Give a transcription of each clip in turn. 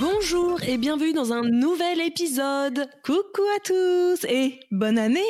Bonjour et bienvenue dans un nouvel épisode. Coucou à tous et bonne année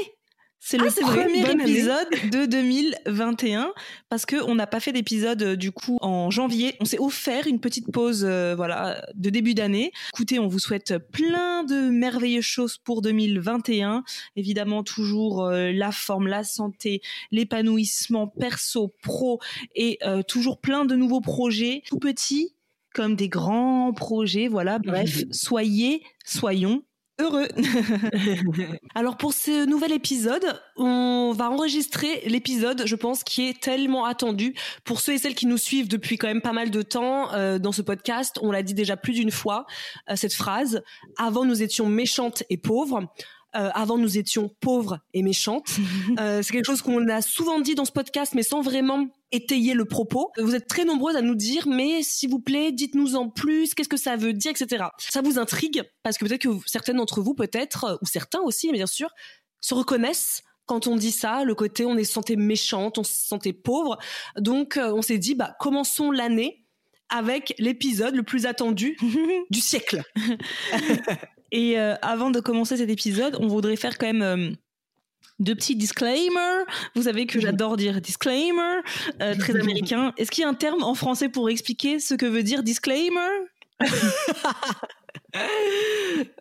c'est le Ah, vrai, premier année. épisode de 2021 parce que on n'a pas fait d'épisode euh, du coup en janvier. On s'est offert une petite pause euh, voilà de début d'année. Écoutez, on vous souhaite plein de merveilleuses choses pour 2021. Évidemment toujours euh, la forme, la santé, l'épanouissement perso, pro et toujours plein de nouveaux projets, tout petits comme des grands projets. Voilà, bref, soyez, soyons heureux. Alors pour ce nouvel épisode, on va enregistrer l'épisode, je pense, qui est tellement attendu pour ceux et celles qui nous suivent depuis quand même pas mal de temps euh, dans ce podcast. On l'a dit déjà plus d'une fois euh, cette phrase. Avant nous étions méchantes et pauvres. Euh, avant nous étions pauvres et méchantes. Euh, c'est quelque chose qu'on a souvent dit dans ce podcast, mais sans vraiment étayer le propos. Vous êtes très nombreuses à nous dire, mais s'il vous plaît, dites-nous en plus, qu'est-ce que ça veut dire, etc. Ça vous intrigue parce que peut-être que certaines d'entre vous, peut-être, euh, ou certains aussi, bien sûr, se reconnaissent quand on dit ça, le côté on est sentait méchante, on se sentait pauvre. Donc euh, on s'est dit, bah commençons l'année avec l'épisode le plus attendu du siècle. Et euh, avant de commencer cet épisode, on voudrait faire quand même euh, deux petits disclaimers. Vous savez que j'adore dire disclaimer, euh, très américain. Est-ce qu'il y a un terme en français pour expliquer ce que veut dire disclaimer?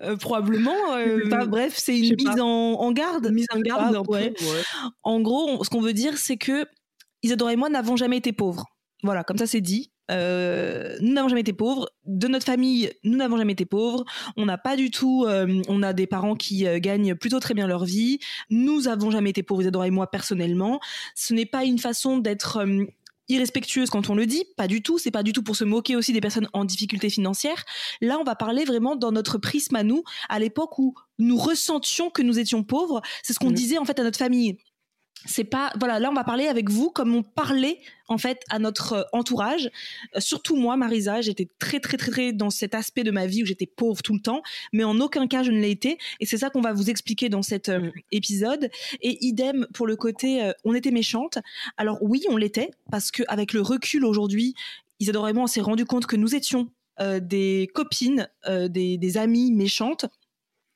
Euh, probablement. euh, pas- bref, c'est une mise en, en garde. Mise en garde, ouais. En gros, on- ce qu'on veut dire, c'est que Isadora et moi n'avons jamais été pauvres. Voilà, comme ça c'est dit. Euh, nous n'avons jamais été pauvres. De notre famille, nous n'avons jamais été pauvres. On n'a pas du tout. euh, on a des parents qui euh, gagnent plutôt très bien leur vie. Nous avons jamais été pauvres, Isadora et moi personnellement. Ce n'est pas une façon d'être irrespectueuse quand on le dit, pas du tout. C'est pas du tout pour se moquer aussi des personnes en difficulté financière. Là, on va parler vraiment dans notre prisme à nous, à l'époque où nous ressentions que nous étions pauvres. C'est ce qu'on Mhm. disait en fait à notre famille. C'est pas voilà là on va parler avec vous comme on parlait en fait à notre euh, entourage. Euh, surtout moi, Marisa, j'étais très très très très dans cet aspect de ma vie où j'étais pauvre tout le temps, mais en aucun cas je ne l'ai été. Et c'est ça qu'on va vous expliquer dans cet euh, épisode. Et idem pour le côté euh, on était méchante. Alors oui, on l'était parce que avec le recul aujourd'hui, Isadora et moi on s'est rendu compte que nous étions des copines, des, des amies méchantes.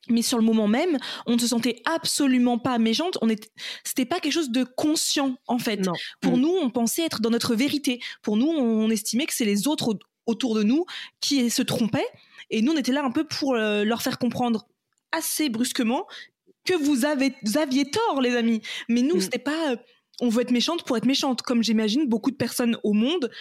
Mais sur le moment même, on ne se sentait absolument pas méchante. On était, c'était pas quelque chose de conscient en fait. Non. Pour Mm. nous, on pensait être dans notre vérité. Pour nous, on estimait que c'est les autres au- autour de nous qui se trompaient. Et nous, on était là un peu pour euh, leur faire comprendre assez brusquement que vous, avez, vous aviez tort, les amis. Mais nous, Mm. c'était pas. euh, on veut être méchante pour être méchante. Comme j'imagine, beaucoup de personnes au monde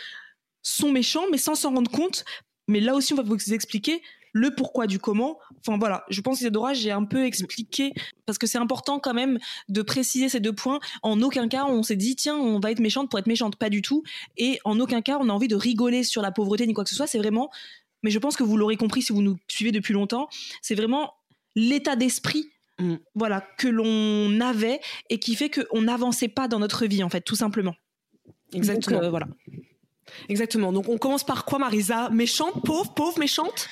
sont méchants, mais sans s'en rendre compte. Mais là aussi, on va vous expliquer le pourquoi du comment. Enfin voilà, je pense Isadora, j'ai un peu expliqué parce que c'est important quand même de préciser ces deux points. En aucun cas, on s'est dit tiens, on va être méchante pour être méchante, pas du tout. Et en aucun cas, on a envie de rigoler sur la pauvreté ni quoi que ce soit. C'est vraiment, mais je pense que vous l'aurez compris si vous nous suivez depuis longtemps, c'est vraiment l'état d'esprit. Mm. Voilà, que l'on avait et qui fait qu'on n'avançait pas dans notre vie, en fait, tout simplement. Exactement. Donc, euh, voilà. Exactement. Donc on commence par quoi, Marisa? Méchante, pauvre, pauvre, méchante?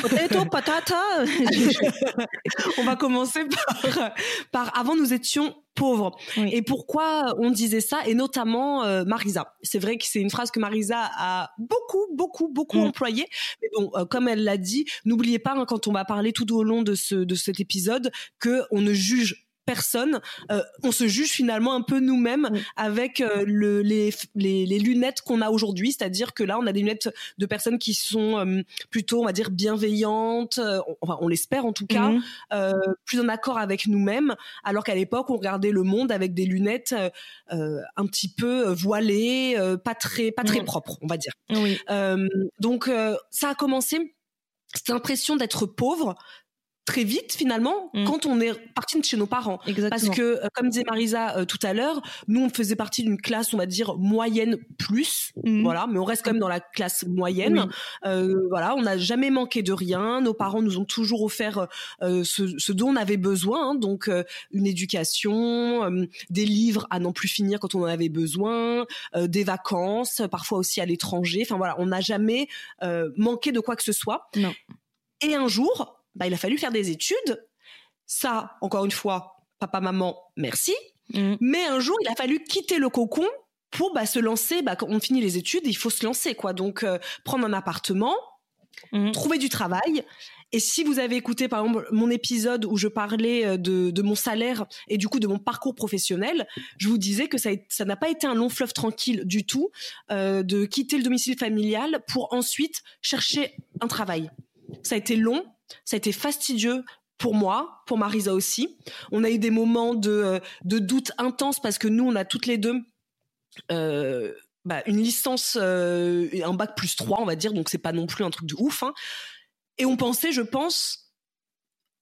Potato, patata? On va commencer par, par avant nous étions pauvres. Oui. Et pourquoi on disait ça Et notamment euh, Marisa? C'est vrai que c'est une phrase que Marisa a beaucoup, beaucoup, beaucoup Mm. employée. Mais bon, euh, comme elle l'a dit, n'oubliez pas hein, quand on va parler tout au long de ce de cet épisode que on ne juge personne, Euh, on se juge finalement un peu nous-mêmes Oui. avec euh, le, les, les, les lunettes qu'on a aujourd'hui, c'est-à-dire que là on a des lunettes de personnes qui sont euh, plutôt, on va dire, bienveillantes, on- enfin on l'espère en tout cas, Mhm. plus en accord avec nous-mêmes, alors qu'à l'époque on regardait le monde avec des lunettes un petit peu voilées, pas très pas très Mhm. propres, on va dire. Oui. Donc ça a commencé cette impression d'être pauvre très vite finalement Mhm. quand on est parti de chez nos parents. Exactement. Parce que, euh, comme disait Marisa euh, tout à l'heure, nous on faisait partie d'une classe, on va dire moyenne plus, Mhm. voilà, mais on reste quand même dans la classe moyenne. Oui. Euh, voilà, on n'a jamais manqué de rien. Nos parents nous ont toujours offert euh, ce, ce dont on avait besoin, hein, donc euh, une éducation, euh, des livres à n'en plus finir quand on en avait besoin, euh, des vacances, parfois aussi à l'étranger. Enfin voilà, on n'a jamais euh, manqué de quoi que ce soit. Non. Et un jour, bah, il a fallu faire des études. Ça, encore une fois, papa, maman, merci. Mhm. Mais un jour, il a fallu quitter le cocon pour bah, se lancer. Bah, quand on finit les études, il faut se lancer, quoi. Donc, euh, prendre un appartement, Mhm. trouver du travail. Et si vous avez écouté, par exemple, mon épisode où je parlais euh, de, de mon salaire et du coup de mon parcours professionnel, je vous disais que ça ça n'a pas été un long fleuve tranquille du tout euh, de quitter le domicile familial pour ensuite chercher un travail. Ça a été long, ça a été fastidieux pour moi, pour Marisa aussi. On a eu des moments de, euh, de doute intense parce que nous, on a toutes les deux euh, bah, une licence, euh, un bac plus 3, on va dire, donc c'est pas non plus un truc de ouf. hein. Et on pensait, je pense,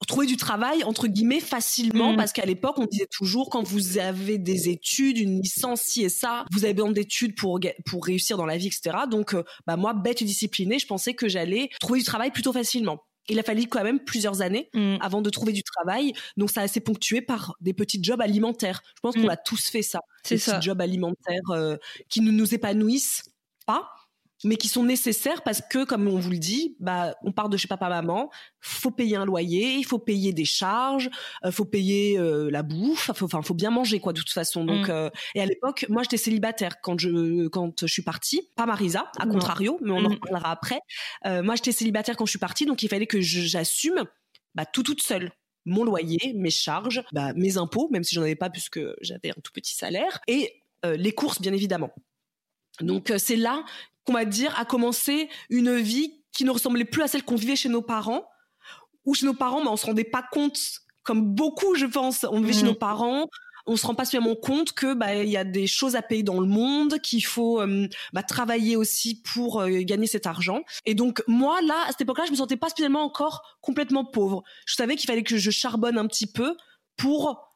trouver du travail, entre guillemets, facilement, Mhm. parce qu'à l'époque, on disait toujours, quand vous avez des études, une licence, ci et ça, vous avez besoin d'études pour, réussir dans la vie, etc. Donc, euh, bah, moi, bête et disciplinée, je pensais que j'allais trouver du travail plutôt facilement. Il a fallu quand même plusieurs années Mhm. avant de trouver du travail. Donc ça a été ponctué par des petits jobs alimentaires. Je pense qu'on Mm. a tous fait ça. C'est Des ça. petits jobs alimentaires euh, qui ne nous épanouissent pas, mais qui sont nécessaires parce que, comme on vous le dit, bah, on part de chez papa-maman, faut payer un loyer, il faut payer des charges, euh, faut payer euh, la bouffe, enfin, faut bien manger quoi de toute façon. Donc, Mm. euh, et à l'époque, moi, j'étais célibataire quand je quand je suis partie, pas Marisa, à contrario, mais on en Mm. reparlera après. Euh, moi, j'étais célibataire quand je suis partie, donc il fallait que j'assume bah, tout toute seule mon loyer, mes charges, bah, mes impôts, même si j'en avais pas puisque j'avais un tout petit salaire, et les courses bien évidemment. Donc c'est là qu'on va dire a commencé une vie qui ne ressemblait plus à celle qu'on vivait chez nos parents, ou chez nos parents, mais on se rendait pas compte, comme beaucoup je pense, on vivait chez Mhm. nos parents. On se rend pas suffisamment compte que bah il y a des choses à payer dans le monde, qu'il faut euh, bah, travailler aussi pour euh, gagner cet argent. Et donc moi là à cette époque-là, je me sentais pas spécialement encore complètement pauvre. Je savais qu'il fallait que je charbonne un petit peu pour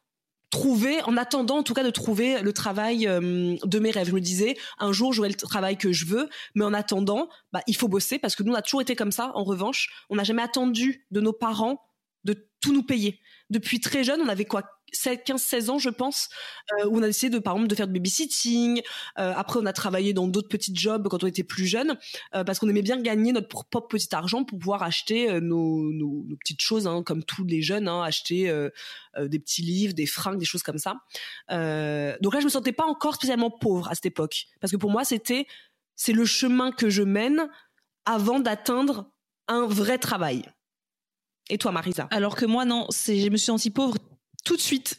trouver, en attendant en tout cas de trouver le travail euh, de mes rêves. Je me disais, un jour j'aurai le travail que je veux, mais en attendant, bah, il faut bosser parce que nous on a toujours été comme ça. En revanche, on n'a jamais attendu de nos parents de tout nous payer. Depuis très jeune, on avait quoi? 15-16 ans, je pense, euh, où on a essayé de, par exemple, de faire du babysitting. Euh, après, on a travaillé dans d'autres petits jobs quand on était plus jeune, euh, parce qu'on aimait bien gagner notre propre petit argent pour pouvoir acheter nos, petites choses, hein, comme tous les jeunes, hein, acheter des petits livres, des fringues, des choses comme ça. Donc là, je me sentais pas encore spécialement pauvre à cette époque, parce que pour moi, c'était c'est le chemin que je mène avant d'atteindre un vrai travail. Et toi, Marisa? Alors que moi, non, je me suis sentie pauvre tout de suite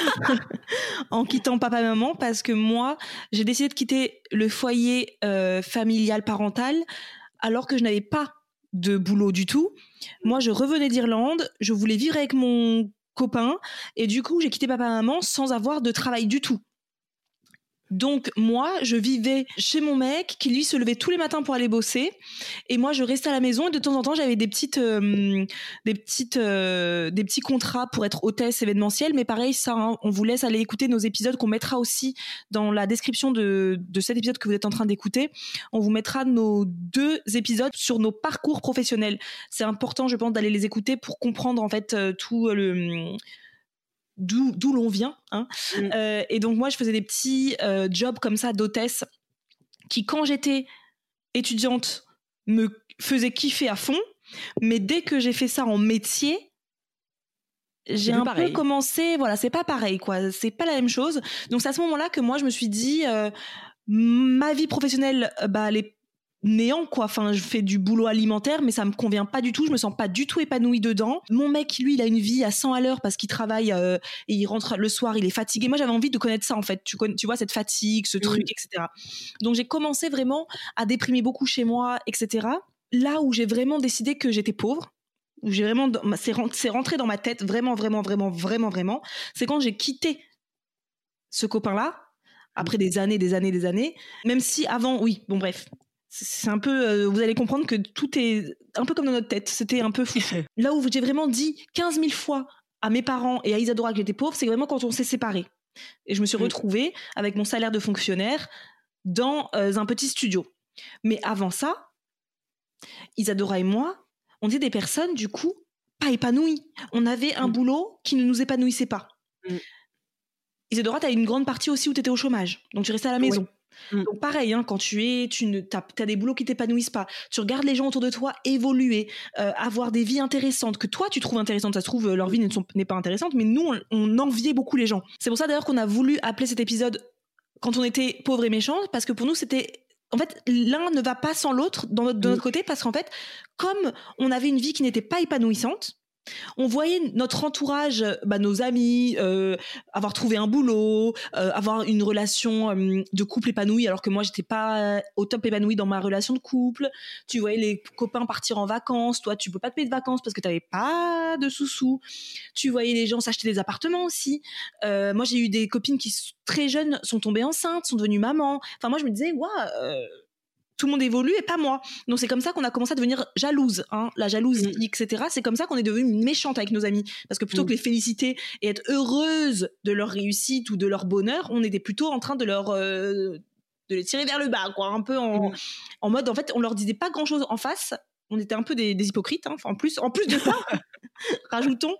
en quittant papa maman parce que moi, j'ai décidé de quitter le foyer euh, familial parental alors que je n'avais pas de boulot du tout. Moi, je revenais d'Irlande, je voulais vivre avec mon copain et du coup, j'ai quitté papa maman sans avoir de travail du tout. Donc moi, je vivais chez mon mec qui lui se levait tous les matins pour aller bosser. Et moi je restais à la maison et de temps en temps j'avais des petites euh, des petites euh, des petits contrats pour être hôtesse événementielle. Mais pareil ça hein, on vous laisse aller écouter nos épisodes qu'on mettra aussi dans la description de de cet épisode que vous êtes en train d'écouter. On vous mettra nos deux épisodes sur nos parcours professionnels. C'est important je pense d'aller les écouter pour comprendre en fait euh, tout le d'où d'où l'on vient hein. Mm. Euh, et donc moi je faisais des petits euh, jobs comme ça d'hôtesse qui, quand j'étais étudiante, me faisait kiffer à fond. Mais dès que j'ai fait ça en métier, j'ai un peu commencé, voilà, c'est pas pareil, quoi. C'est pas la même chose. Donc c'est à ce moment-là que moi je me suis dit, euh, ma vie professionnelle, bah, elle est néant quoi. Enfin je fais du boulot alimentaire mais ça me convient pas du tout. Je me sens pas du tout épanouie dedans. Mon mec lui il a une vie à 100 à l'heure parce qu'il travaille euh, et il rentre le soir il est fatigué. Moi j'avais envie de connaître ça en fait. Tu, tu vois cette fatigue ce truc etc donc j'ai commencé vraiment à déprimer beaucoup chez moi etc là où j'ai vraiment décidé que j'étais pauvre où j'ai vraiment c'est rentré dans ma tête vraiment vraiment vraiment vraiment vraiment c'est quand j'ai quitté ce copain là après des années des années des années. Même si avant oui bon bref c'est un peu, euh, vous allez comprendre que tout est un peu comme dans notre tête. C'était un peu fou. Là où j'ai vraiment dit 15 000 fois à mes parents et à Isadora que j'étais pauvre, c'est vraiment quand on s'est séparés. Et je me suis mm. retrouvée avec mon salaire de fonctionnaire dans euh, un petit studio. Mais avant ça, Isadora et moi, on était des personnes, du coup, pas épanouies. On avait un mm. boulot qui ne nous épanouissait pas. Mm. Isadora, tu as une grande partie aussi où tu étais au chômage. Donc tu restais à la maison. Mm. Donc pareil, hein, quand tu es, tu ne as, des boulots qui t'épanouissent pas. Tu regardes les gens autour de toi évoluer, euh, avoir des vies intéressantes que toi tu trouves intéressantes. Ça se trouve leur vie n'est pas intéressante, mais nous on, enviait beaucoup les gens. C'est pour ça d'ailleurs qu'on a voulu appeler cet épisode quand on était pauvre et méchant, parce que pour nous c'était en fait, l'un ne va pas sans l'autre dans de notre mm. côté, parce qu'en fait, comme on avait une vie qui n'était pas épanouissante, on voyait notre entourage, bah, nos amis, euh, avoir trouvé un boulot, euh, avoir une relation euh, de couple épanouie, alors que moi j'étais pas au top épanouie dans ma relation de couple. Tu voyais les copains partir en vacances, toi tu peux pas te payer de vacances parce que tu n'avais pas de sous-sous. Tu voyais les gens s'acheter des appartements aussi. moi j'ai eu des copines qui très jeunes sont tombées enceintes, sont devenues mamans. Enfin moi je me disais waouh tout le monde évolue et pas moi. Donc c'est comme ça qu'on a commencé à devenir jalouse, hein, la jalousie, mm. etc. C'est comme ça qu'on est devenu méchante avec nos amis, parce que plutôt mm. que les féliciter et être heureuse de leur réussite ou de leur bonheur, on était plutôt en train de leur euh, de les tirer vers le bas, quoi, un peu en, mm. en mode en fait on leur disait pas grand chose en face. On était un peu des, hypocrites, hein. en plus, en plus de ça, rajoutons.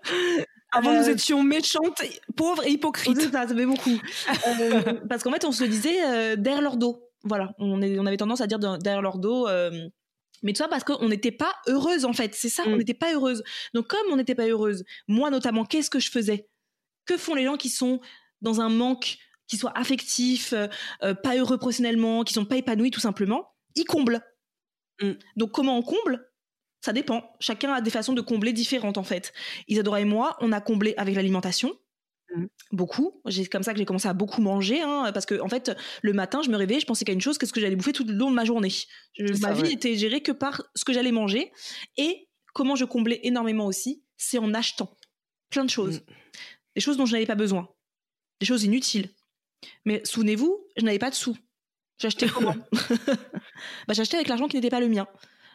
Avant, nous euh, étions méchantes, pauvres et hypocrites. Ça, ça fait beaucoup. Euh, parce qu'en fait, on se disait derrière leur dos voilà, on, on avait tendance à dire derrière leur dos. Euh, mais tout ça parce qu'on n'était pas heureuse en fait. C'est ça, on mm. n'était pas heureuse. Donc comme on n'était pas heureuse, moi notamment, qu'est-ce que je faisais? Que font les gens qui sont dans un manque, qui soient affectifs, euh, euh, pas heureux professionnellement, qui sont pas épanouis tout simplement? Ils comblent. Mm. Donc comment on comble? Ça dépend. Chacun a des façons de combler différentes en fait. Isadora et moi, on a comblé avec l'alimentation. Mmh. Beaucoup. C'est comme ça que j'ai commencé à beaucoup manger, hein, parce que en fait, le matin, je me réveillais, je pensais qu'à une chose, qu'est-ce que j'allais bouffer tout le long de ma journée. ma vie était gérée que par ce que j'allais manger et comment je comblais énormément aussi, c'est en achetant plein de choses, mmh. des choses dont je n'avais pas besoin, des choses inutiles. Mais souvenez-vous, je n'avais pas de sous. J'achetais comment? Bah, j'achetais avec l'argent qui n'était pas le mien.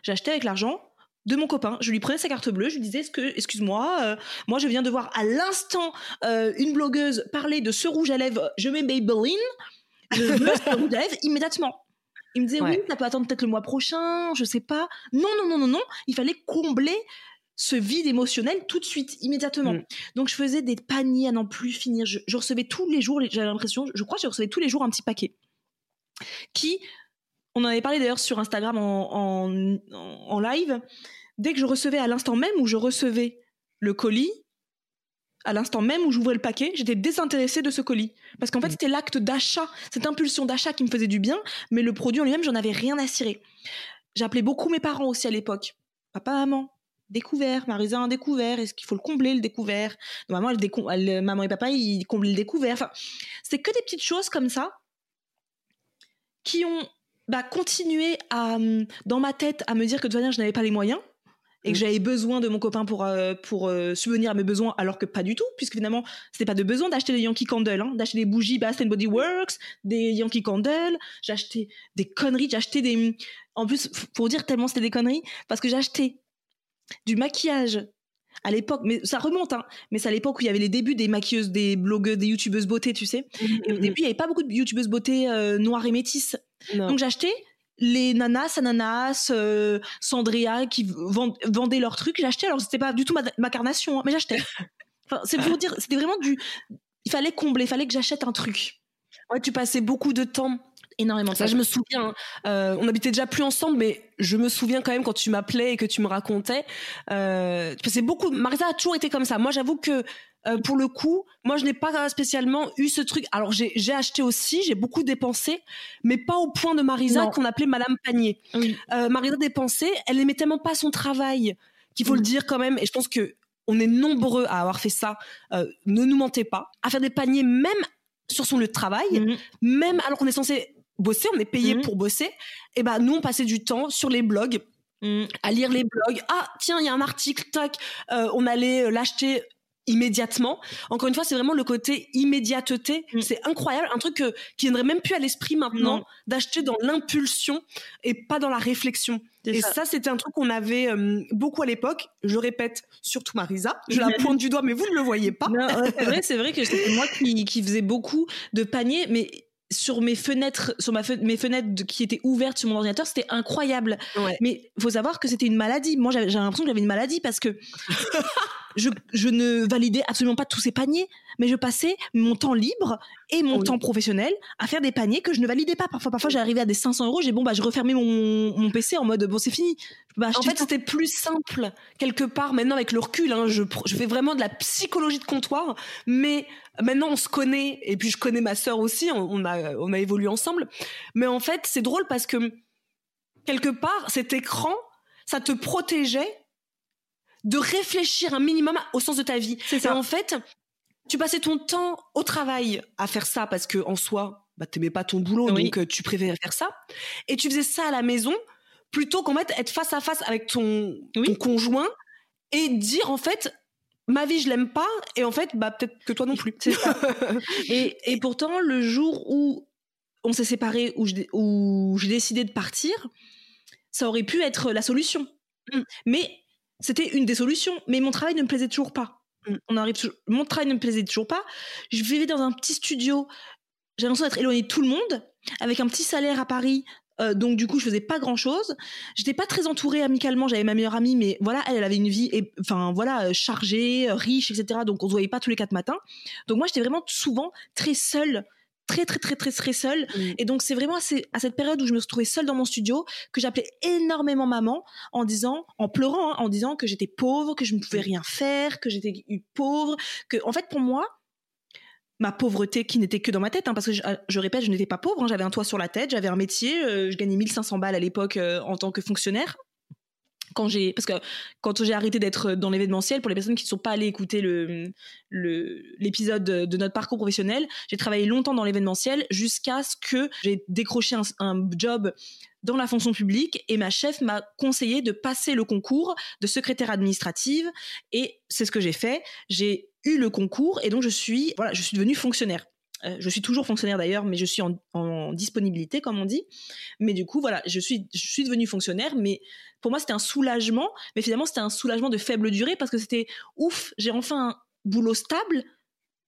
J'achetais avec l'argent de mon copain. Je lui prenais sa carte bleue, je lui disais que, excuse-moi, euh, moi je viens de voir à l'instant euh, une blogueuse parler de ce rouge à lèvres, je mets Maybelline, je veux ce rouge à lèvres immédiatement. Il me disait oui, ça peut attendre peut-être le mois prochain, je sais pas. Non, non, non, non, non, il fallait combler ce vide émotionnel tout de suite, immédiatement. Mm. Donc je faisais des paniers à n'en plus finir. Je, recevais tous les jours, j'avais l'impression, je crois que je recevais tous les jours un petit paquet qui on en avait parlé d'ailleurs sur Instagram en, live. Dès que je recevais à l'instant même où je recevais le colis, à l'instant même où j'ouvrais le paquet, j'étais désintéressée de ce colis. Parce qu'en fait, mm. c'était l'acte d'achat, cette impulsion d'achat qui me faisait du bien, mais le produit en lui-même, j'en avais rien à cirer. J'appelais beaucoup mes parents aussi à l'époque. Papa, maman, découvert, Marisa un découvert, est-ce qu'il faut le combler le découvert? Maman, elle, maman et papa, ils comblaient le découvert. Enfin, c'est que des petites choses comme ça qui ont bah, continuer à, hum, dans ma tête, à me dire que de toute façon, je n'avais pas les moyens et que j'avais besoin de mon copain pour euh, pour euh, subvenir à mes besoins alors que pas du tout puisque finalement c'était pas de besoin d'acheter des Yankee Candle hein, d'acheter des bougies Bath Body Works des Yankee Candle j'achetais des conneries j'achetais des en plus pour dire tellement c'était des conneries parce que j'achetais du maquillage à l'époque, mais ça remonte, hein, mais c'est à l'époque où il y avait les débuts des maquilleuses, des blogueuses, des youtubeuses beauté, tu sais. Mm, et au mm, début, il n'y avait pas beaucoup de youtubeuses beauté euh, noires et métisses. Donc j'achetais les nanas, ananas, euh, Sandria qui vendaient leurs trucs. J'achetais, alors c'était pas du tout ma, carnation, hein, mais j'achetais. Enfin, c'est pour dire, c'était vraiment du. Il fallait combler, il fallait que j'achète un truc. Ouais, tu passais beaucoup de temps Énormément. Ça, je me souviens. Euh, on habitait déjà plus ensemble, mais je me souviens quand même quand tu m'appelais et que tu me racontais. Euh, c'est beaucoup. Marisa a toujours été comme ça. Moi, j'avoue que euh, pour le coup, moi, je n'ai pas spécialement eu ce truc. Alors, j'ai acheté aussi, j'ai beaucoup dépensé, mais pas au point de Marisa qu'on appelait Madame Panier. Oui. Euh, Marisa dépensait, elle n'aimait tellement pas son travail qu'il faut Mm. le dire quand même. Et je pense que on est nombreux à avoir fait ça. Euh, ne nous mentez pas. À faire des paniers, même sur son lieu de travail Mhm. même alors qu'on est censé bosser, on est payé Mhm. pour bosser, et ben nous on passait du temps sur les blogs à lire les blogs. Ah tiens, il y a un article, tac, euh, on allait l'acheter immédiatement. Encore une fois, c'est vraiment le côté immédiateté. Mm. C'est incroyable, un truc que- qui viendrait même plus à l'esprit maintenant d'acheter dans l'impulsion et pas dans la réflexion. Et ça. ça, c'était un truc qu'on avait euh, beaucoup à l'époque. Je répète, surtout Marisa. Je la pointe du doigt, mais vous ne le voyez pas. Ouais, c'est vrai, c'est vrai que c'était moi qui, qui faisais beaucoup de paniers, mais sur mes fenêtres, sur ma fe- mes fenêtres de- qui étaient ouvertes sur mon ordinateur, c'était incroyable. Ouais. Mais faut savoir que c'était une maladie. Moi, j'avais l'impression que j'avais une maladie parce que je, je ne validais absolument pas tous ces paniers, mais je passais mon temps libre et mon Oui. temps professionnel à faire des paniers que je ne validais pas. Parfois, parfois, j'arrivais à des 500 euros. J'ai bon, bah, je refermais mon, mon PC en mode bon, c'est fini. Pas En fait, c'était plus simple quelque part. Maintenant, avec le recul, hein, je, je fais vraiment de la psychologie de comptoir. Mais maintenant, on se connaît. Et puis, je connais ma sœur aussi. On a, on a évolué ensemble. Mais en fait, c'est drôle parce que quelque part, cet écran, ça te protégeait de réfléchir un minimum au sens de ta vie. C'est Et ça. en fait, tu passais ton temps au travail à faire ça parce que en soi, bah, t'aimais pas ton boulot, Oui. donc euh, tu préférais faire ça. Et tu faisais ça à la maison plutôt qu'en fait être face à face avec ton, Oui. ton conjoint et dire en fait ma vie je l'aime pas et en fait bah peut-être que toi non plus. Ça. Et, et pourtant, le jour où on s'est séparés, où j'ai décidé de partir, ça aurait pu être la solution. Mm. Mais c'était une des solutions. Mais mon travail ne me plaisait toujours pas. Mm. On arrive toujours- Mon travail ne me plaisait toujours pas. Je vivais dans un petit studio. J'avais l'impression d'être éloignée de tout le monde, avec un petit salaire à Paris. Euh, donc du coup, je faisais pas grand chose. J'étais pas très entourée amicalement. J'avais ma meilleure amie, mais voilà, elle, elle avait une vie, et, enfin voilà, euh, chargée, euh, riche, etc. Donc on se voyait pas tous les quatre matins. Donc moi, j'étais vraiment souvent très seule, très très très très très seule. Mm. Et donc c'est vraiment à, ces- à cette période où je me retrouvais seule dans mon studio que j'appelais énormément maman en disant, en pleurant, hein, en disant que j'étais pauvre, que je ne pouvais rien faire, que j'étais pauvre, que en fait pour moi ma pauvreté qui n'était que dans ma tête, hein, parce que je, je répète, je n'étais pas pauvre, hein, j'avais un toit sur la tête, j'avais un métier, euh, je gagnais 1500 balles à l'époque euh, en tant que fonctionnaire. Quand j'ai, parce que quand j'ai arrêté d'être dans l'événementiel, pour les personnes qui ne sont pas allées écouter le l'épisode de, de notre parcours professionnel, j'ai travaillé longtemps dans l'événementiel jusqu'à ce que j'ai décroché un, un job dans la fonction publique et ma chef m'a conseillé de passer le concours de secrétaire administrative et c'est ce que j'ai fait. J'ai eu le concours et donc je suis voilà, je suis devenue fonctionnaire. Euh, je suis toujours fonctionnaire d'ailleurs, mais je suis en, en disponibilité, comme on dit. Mais du coup, voilà, je suis, devenue fonctionnaire, mais pour moi, c'était un soulagement. Mais finalement, c'était un soulagement de faible durée parce que c'était ouf, j'ai enfin un boulot stable.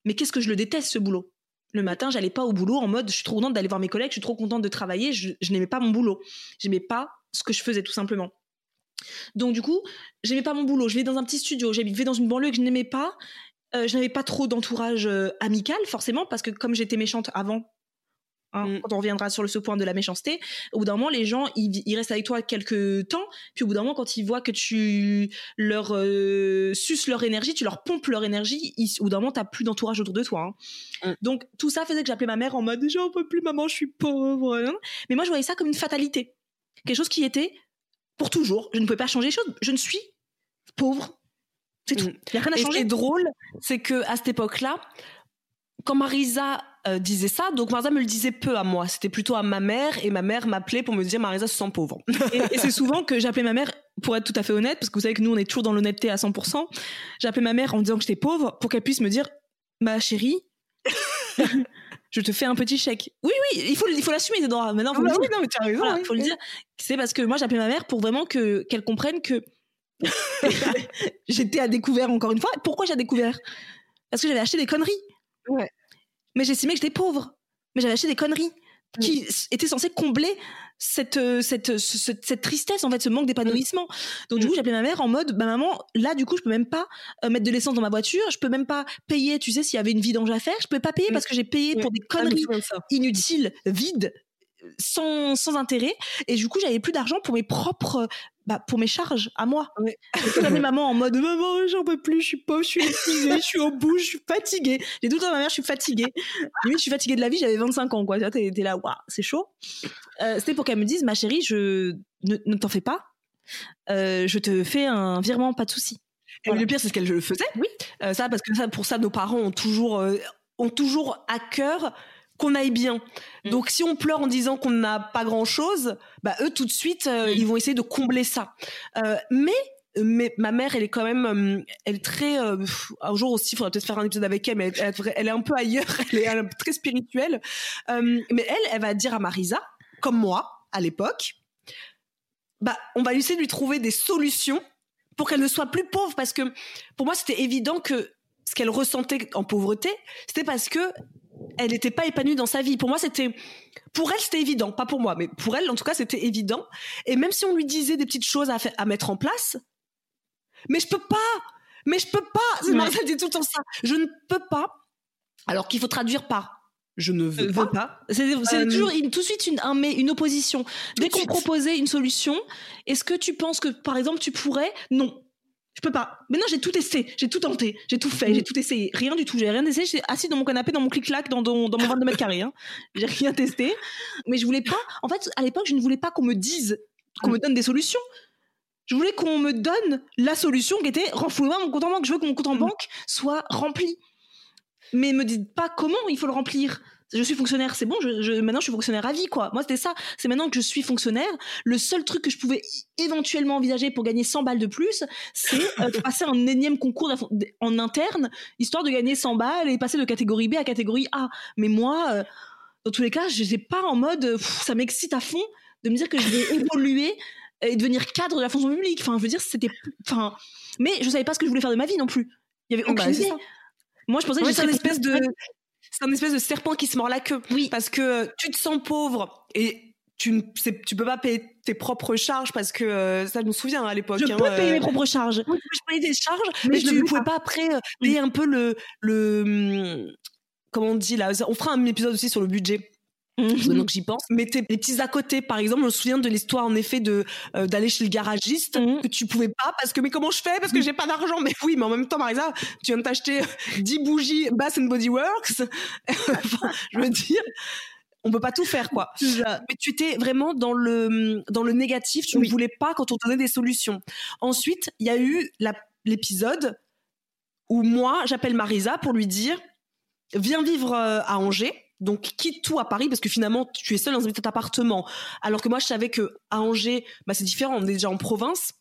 Mais qu'est-ce que je le déteste, ce boulot? Le matin, j'allais pas au boulot en mode je suis trop contente d'aller voir mes collègues, je suis trop contente de travailler. Je, je n'aimais pas mon boulot. J'aimais pas ce que je faisais, tout simplement. Donc, du coup, j'aimais pas mon boulot. Je vivais dans un petit studio, j'habitais dans une banlieue que je n'aimais pas. Euh, je n'avais pas trop d'entourage euh, amical, forcément, parce que comme j'étais méchante avant, hein, Mm. quand on reviendra sur le, ce point de la méchanceté, au bout d'un moment, les gens, ils, ils restent avec toi quelques temps, puis au bout d'un moment, quand ils voient que tu leur euh, suces leur énergie, tu leur pompes leur énergie, ils- au bout d'un moment, t'as plus d'entourage autour de toi. hein. Mm. Donc, tout ça faisait que j'appelais ma mère en mode « j'en peux plus, maman, je suis pauvre hein. ». Mais moi, je voyais ça comme une fatalité. Quelque chose qui était pour toujours. Je ne pouvais pas changer les choses. Je ne suis pauvre. C'est tout. Mm. Il n'y a rien à Et ce qui changer. est drôle, c'est que à cette époque-là, quand Marisa euh, disait ça, donc Marisa me le disait peu à moi. C'était plutôt à ma mère et ma mère m'appelait pour me dire Marisa se sent pauvre. Et, et c'est souvent que j'appelais ma mère, pour être tout à fait honnête, parce que vous savez que nous, on est toujours dans l'honnêteté à 100%. J'appelais ma mère en me disant que j'étais pauvre pour qu'elle puisse me dire Ma chérie, je te fais un petit chèque. Oui, oui, il faut, il faut l'assumer, c'est droit. Maintenant, faut le dire. non, mais tu as raison. Voilà, oui. faut le dire. C'est parce que moi, j'appelais ma mère pour vraiment que qu'elle comprenne que j'étais à découvert encore une fois. Pourquoi j'ai découvert? Parce que j'avais acheté des conneries. Ouais. Mais j'estimais que j'étais pauvre. Mais j'avais acheté des conneries qui s- étaient censées combler cette, euh, cette, ce- ce- cette tristesse, en fait, ce manque d'épanouissement. Donc, du Mm. coup, j'appelais ma mère en mode, bah, maman, là, du coup, je peux même pas euh, mettre de l'essence dans ma voiture, je peux même pas payer, tu sais, s'il y avait une vidange à faire, je peux pas payer Mm. parce que j'ai payé pour des Ah, conneries ça. inutiles, vides, sans, sans intérêt. Et du coup, j'avais plus d'argent pour mes propres, bah, pour mes charges à moi. Ouais. J'avais maman en mode maman, j'en peux plus, je suis pauvre, je suis épuisée, je suis au bout, je suis fatiguée. J'ai tout le temps à ma mère, je suis fatiguée. Limite, je suis fatiguée de la vie, j'avais 25 ans, quoi. Tu vois, t'es là, waouh, c'est chaud. Euh, C'était pour qu'elle me dise, ma chérie, je ne, ne t'en fais pas. Euh, je te fais un virement, pas de souci. Et le pire, c'est ce qu'elle le faisait. Oui. Euh, ça, parce que ça, pour ça, nos parents ont toujours, ont toujours à cœur qu'on aille bien. Mm. Donc, si on pleure en disant qu'on n'a pas grand chose, bah, eux, tout de suite, euh, Mm. ils vont essayer de combler ça. Euh, mais, mais ma mère, elle est quand même, euh, elle est très, euh, un jour aussi, il faudrait peut-être faire un épisode avec elle, mais elle, est un peu ailleurs, elle est, elle est très spirituelle. Euh, mais elle, elle va dire à Marisa, comme moi, à l'époque, bah, on va essayer de lui trouver des solutions pour qu'elle ne soit plus pauvre parce que pour moi c'était évident que ce qu'elle ressentait en pauvreté c'était parce que elle n'était pas épanouie dans sa vie. Pour moi c'était pour elle c'était évident. Pas pour moi mais pour elle en tout cas c'était évident. Et même si on lui disait des petites choses à, mettre en place mais je peux pas mais je peux pas. C'est Ouais. Marcel dit tout le temps ça. Je ne peux pas. Alors qu'il faut traduire par je ne veux pas. C'est Euh, toujours une- tout de suite une, un, une opposition. Dès qu'on proposait une solution, est-ce que tu penses que, par exemple, tu pourrais? Non. Je peux pas. Mais non, j'ai tout testé, j'ai tout tenté, j'ai tout fait, j'ai tout essayé. Rien du tout, j'ai rien essayé. J'étais assise dans mon canapé, dans mon clic-clac, dans, dans, dans mon 22 mètres carrés. Hein. J'ai rien testé. Mais je voulais pas. En fait, à l'époque, je ne voulais pas qu'on me dise, qu'on me donne des solutions. Je voulais qu'on me donne la solution qui était renflouez-moi mon compte en banque. Je veux que mon compte en banque soit rempli. Mais me dites pas comment il faut le remplir. Je suis fonctionnaire, c'est bon. Je, je- maintenant, je suis fonctionnaire à vie, quoi. Moi, c'était ça. C'est maintenant que je suis fonctionnaire. Le seul truc que je pouvais éventuellement envisager pour gagner 100 balles de plus, c'est euh, de passer un énième concours en interne, histoire de gagner 100 balles et passer de catégorie B à catégorie A. Mais moi, euh, dans tous les cas, je n'étais pas en mode, euh, pff, ça m'excite à fond de me dire que je vais évoluer et devenir cadre de la fonction publique. Enfin, je veux dire, c'était, enfin, mais je savais pas ce que je voulais faire de ma vie non plus. Il y avait aucune Bah, c'est idée. ça. Moi, je pensais que Ouais, je c'est un serais espèce de c'est un espèce de serpent qui se mord la queue Oui. parce que euh, tu te sens pauvre et tu ne tu peux pas payer tes propres charges parce que euh, ça je me souviens à l'époque Je hein, peux euh, payer mes propres charges. oui, peux payer tes charges Mais mais, je ne pouvais pas, après euh, payer un peu le le hum, comment on dit là on fera un épisode aussi sur le budget maintenant que j'y pense. Mais tes, les petits à côté par exemple je me souviens de l'histoire en effet de euh, d'aller chez le garagiste Mhm. que tu pouvais pas parce que mais comment je fais? Parce que j'ai pas d'argent. Mais oui mais en même temps Marisa tu viens de t'acheter 10 bougies Bath and Body Works. Enfin, je veux dire on peut pas tout faire quoi. Mais tu étais vraiment dans le dans le négatif. Tu Oui. ne voulais pas quand on te donnait des solutions. Ensuite il y a eu l'épisode où moi j'appelle Marisa pour lui dire viens vivre euh, à Angers donc quitte tout à Paris parce que finalement tu es seule dans un petit appartement alors que moi je savais que à Angers bah, c'est différent on est déjà en province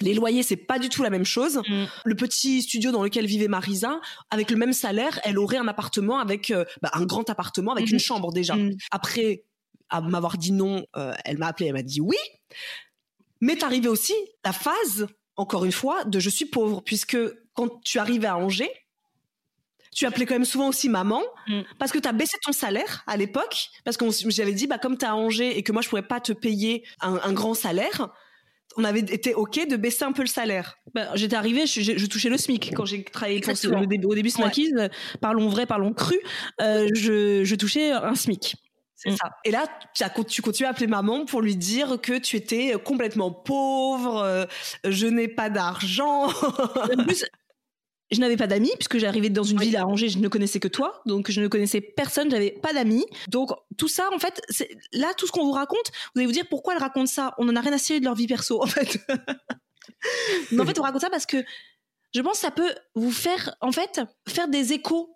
les loyers c'est pas du tout la même chose Mm. le petit studio dans lequel vivait Marisa avec le même salaire elle aurait un appartement avec euh, bah, un grand appartement avec Mhm. une chambre déjà Mm. après à m'avoir dit non euh, elle m'a appelé elle m'a dit oui mais t'arrivais aussi la phase encore une fois de je suis pauvre puisque quand tu arrivais à Angers tu appelais quand même souvent aussi maman Mm. parce que tu as baissé ton salaire à l'époque parce que j'avais dit bah comme tu à Angers et que moi je pourrais pas te payer un, un grand salaire on avait été ok de baisser un peu le salaire Bah, J'étais arrivée, je, je- je touchais le SMIC quand j'ai travaillé pour Exactement. le début, au début euh, Parlons vrai, parlons cru. euh, je, je touchais un SMIC. C'est Mm. ça. Et là, tu, continues à appeler maman pour lui dire que tu étais complètement pauvre, euh, je n'ai pas d'argent. Je n'avais pas d'amis puisque j'arrivais dans une ville à Angers, je ne connaissais que toi, donc je ne connaissais personne, j'avais pas d'amis. Donc tout ça, en fait, c'est là tout ce qu'on vous raconte, vous allez vous dire pourquoi elle raconte ça? On en a rien à cirer de leur vie perso, en fait. Mais en fait, on raconte ça parce que je pense que ça peut vous faire, en fait, faire des échos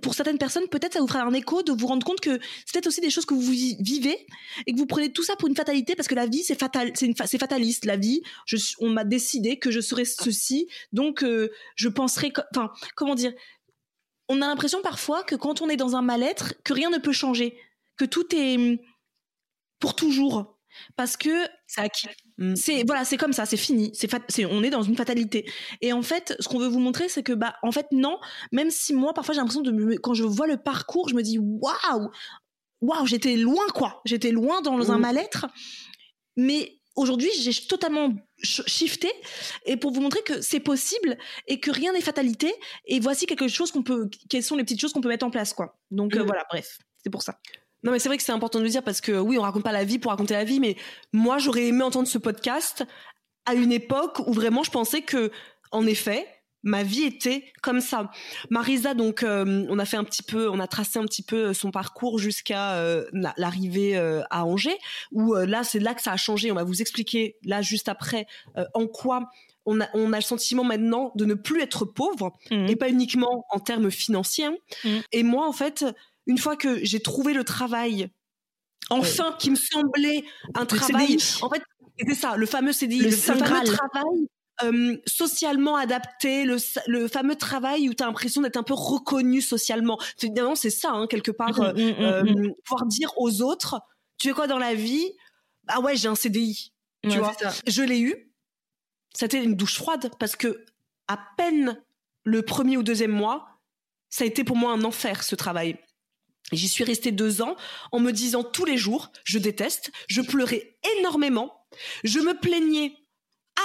pour certaines personnes. Peut-être ça vous fera un écho de vous rendre compte que c'est peut-être aussi des choses que vous vi- vivez et que vous prenez tout ça pour une fatalité parce que la vie c'est fataliste. La vie, on m'a décidé que je serais ceci, donc euh, je penserais, co- enfin, comment dire? On a l'impression parfois que quand on est dans un mal-être, que rien ne peut changer, que tout est pour toujours, parce que C'est acquis. c'est voilà, c'est comme ça, c'est fini, c'est on est dans une fatalité. Et en fait, ce qu'on veut vous montrer, c'est que bah en fait non, même si moi parfois j'ai l'impression de quand je vois le parcours, je me dis waouh, waouh, j'étais loin quoi, j'étais loin dans un Mhm. mal-être, mais aujourd'hui j'ai totalement sh- shifté et pour vous montrer que c'est possible et que rien n'est fatalité et voici quelque chose qu'on peut, quelles sont les petites choses qu'on peut mettre en place quoi. Donc euh, Mhm. voilà, bref, c'est pour ça. Non, mais c'est vrai que c'est important de le dire parce que oui, on raconte pas la vie pour raconter la vie, mais moi, j'aurais aimé entendre ce podcast à une époque où vraiment je pensais que, en effet, ma vie était comme ça. Marisa, donc, euh, on a fait un petit peu, on a tracé un petit peu son parcours jusqu'à euh, l'arrivée euh, à Angers, où là, c'est là que ça a changé. On va vous expliquer là juste après en quoi on a, on a le sentiment maintenant de ne plus être pauvre Mhm. et pas uniquement en termes financiers. hein. Mhm. Et moi, en fait, une fois que j'ai trouvé le travail, enfin, qui me semblait un Le travail, CDI. en fait, c'était ça, le fameux CDI, Le fameux travail euh, socialement adapté, le, fameux travail où tu as l'impression d'être un peu reconnu socialement. Évidemment, c'est ça, hein, quelque part, euh, Mm, mm, mm, euh, mm. pouvoir dire aux autres, tu fais quoi dans la vie? Ah ouais, j'ai un CDI. tu Ouais, vois. c'est. Je l'ai eu. C'était une douche froide parce que à peine le premier ou deuxième mois, ça a été pour moi un enfer ce travail. J'y suis restée deux ans en me disant tous les jours, je déteste, je pleurais énormément, je me plaignais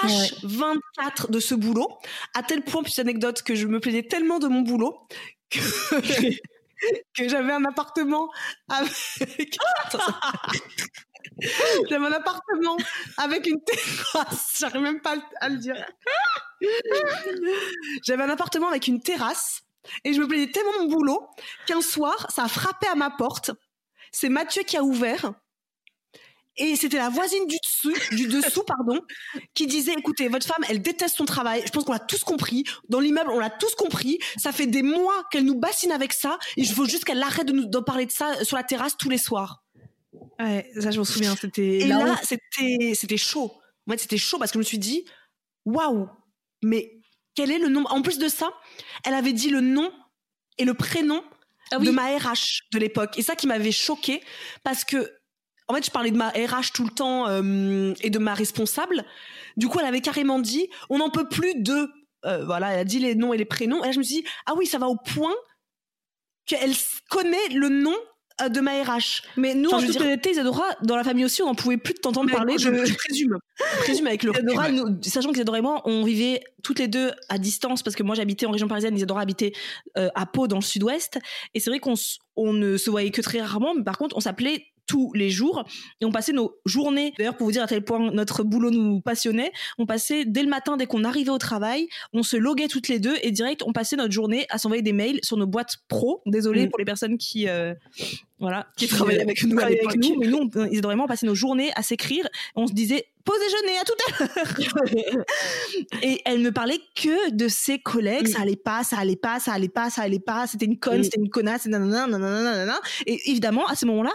H24 de ce boulot, à tel point, petite anecdote, que je me plaignais tellement de mon boulot que, J'avais un appartement avec une terrasse. J'arrive même pas à le dire. J'avais un appartement avec une terrasse et je me plaignais tellement de mon boulot qu'un soir, ça a frappé à ma porte. C'est Mathieu qui a ouvert. Et c'était la voisine du dessous, du dessous, pardon, qui disait, écoutez, votre femme, elle déteste son travail. Je pense qu'on l'a tous compris. Dans l'immeuble, on l'a tous compris. Ça fait des mois qu'elle nous bassine avec ça. Et je veux juste qu'elle arrête de nous parler de ça sur la terrasse tous les soirs. Ouais, ça, je m'en souviens. C'était Et là, c'était, c'était chaud. En fait, c'était chaud parce que je me suis dit, waouh, mais quel est le nom En plus de ça, elle avait dit le nom et le prénom Ah oui. de ma RH de l'époque. Et ça qui m'avait choqué parce que, en fait, je parlais de ma RH tout le temps euh, et de ma responsable. Du coup, elle avait carrément dit, on n'en peut plus de. euh, voilà, elle a dit les noms et les prénoms. Et là, je me suis dit, ah oui, ça va au point qu'elle connaît le nom de ma RH. Mais nous, Enfin, en toute dire- honnêteté, Isadora, dans la famille aussi, on n'en pouvait plus de t'entendre parler. je, présume. Je présume avec le. Isadora, nous, sachant qu'Isadora et moi, on vivait toutes les deux à distance parce que moi j'habitais en région parisienne, Isadora habitait euh, à Pau dans le sud-ouest. Et c'est vrai qu'on on ne se voyait que très rarement, mais par contre on s'appelait tous les jours et on passait nos journées. D'ailleurs, pour vous dire à tel point notre boulot nous passionnait, on passait dès le matin, dès qu'on arrivait au travail, on se loguait toutes les deux et direct on passait notre journée à s'envoyer des mails sur nos boîtes pro. Désolé Mm. pour les personnes qui euh, voilà Qui travaillaient euh, avec nous avec nous, mais nous, on, Isadora et moi, on passait nos journées à s'écrire. On se disait pause déjeuner à tout à l'heure. et elle me parlait que de ses collègues. Mm. Ça allait pas, ça allait pas, ça allait pas, ça allait pas. C'était une conne, Mm. c'était une connasse, nanana, nanana, nanana. Et évidemment, à ce moment-là,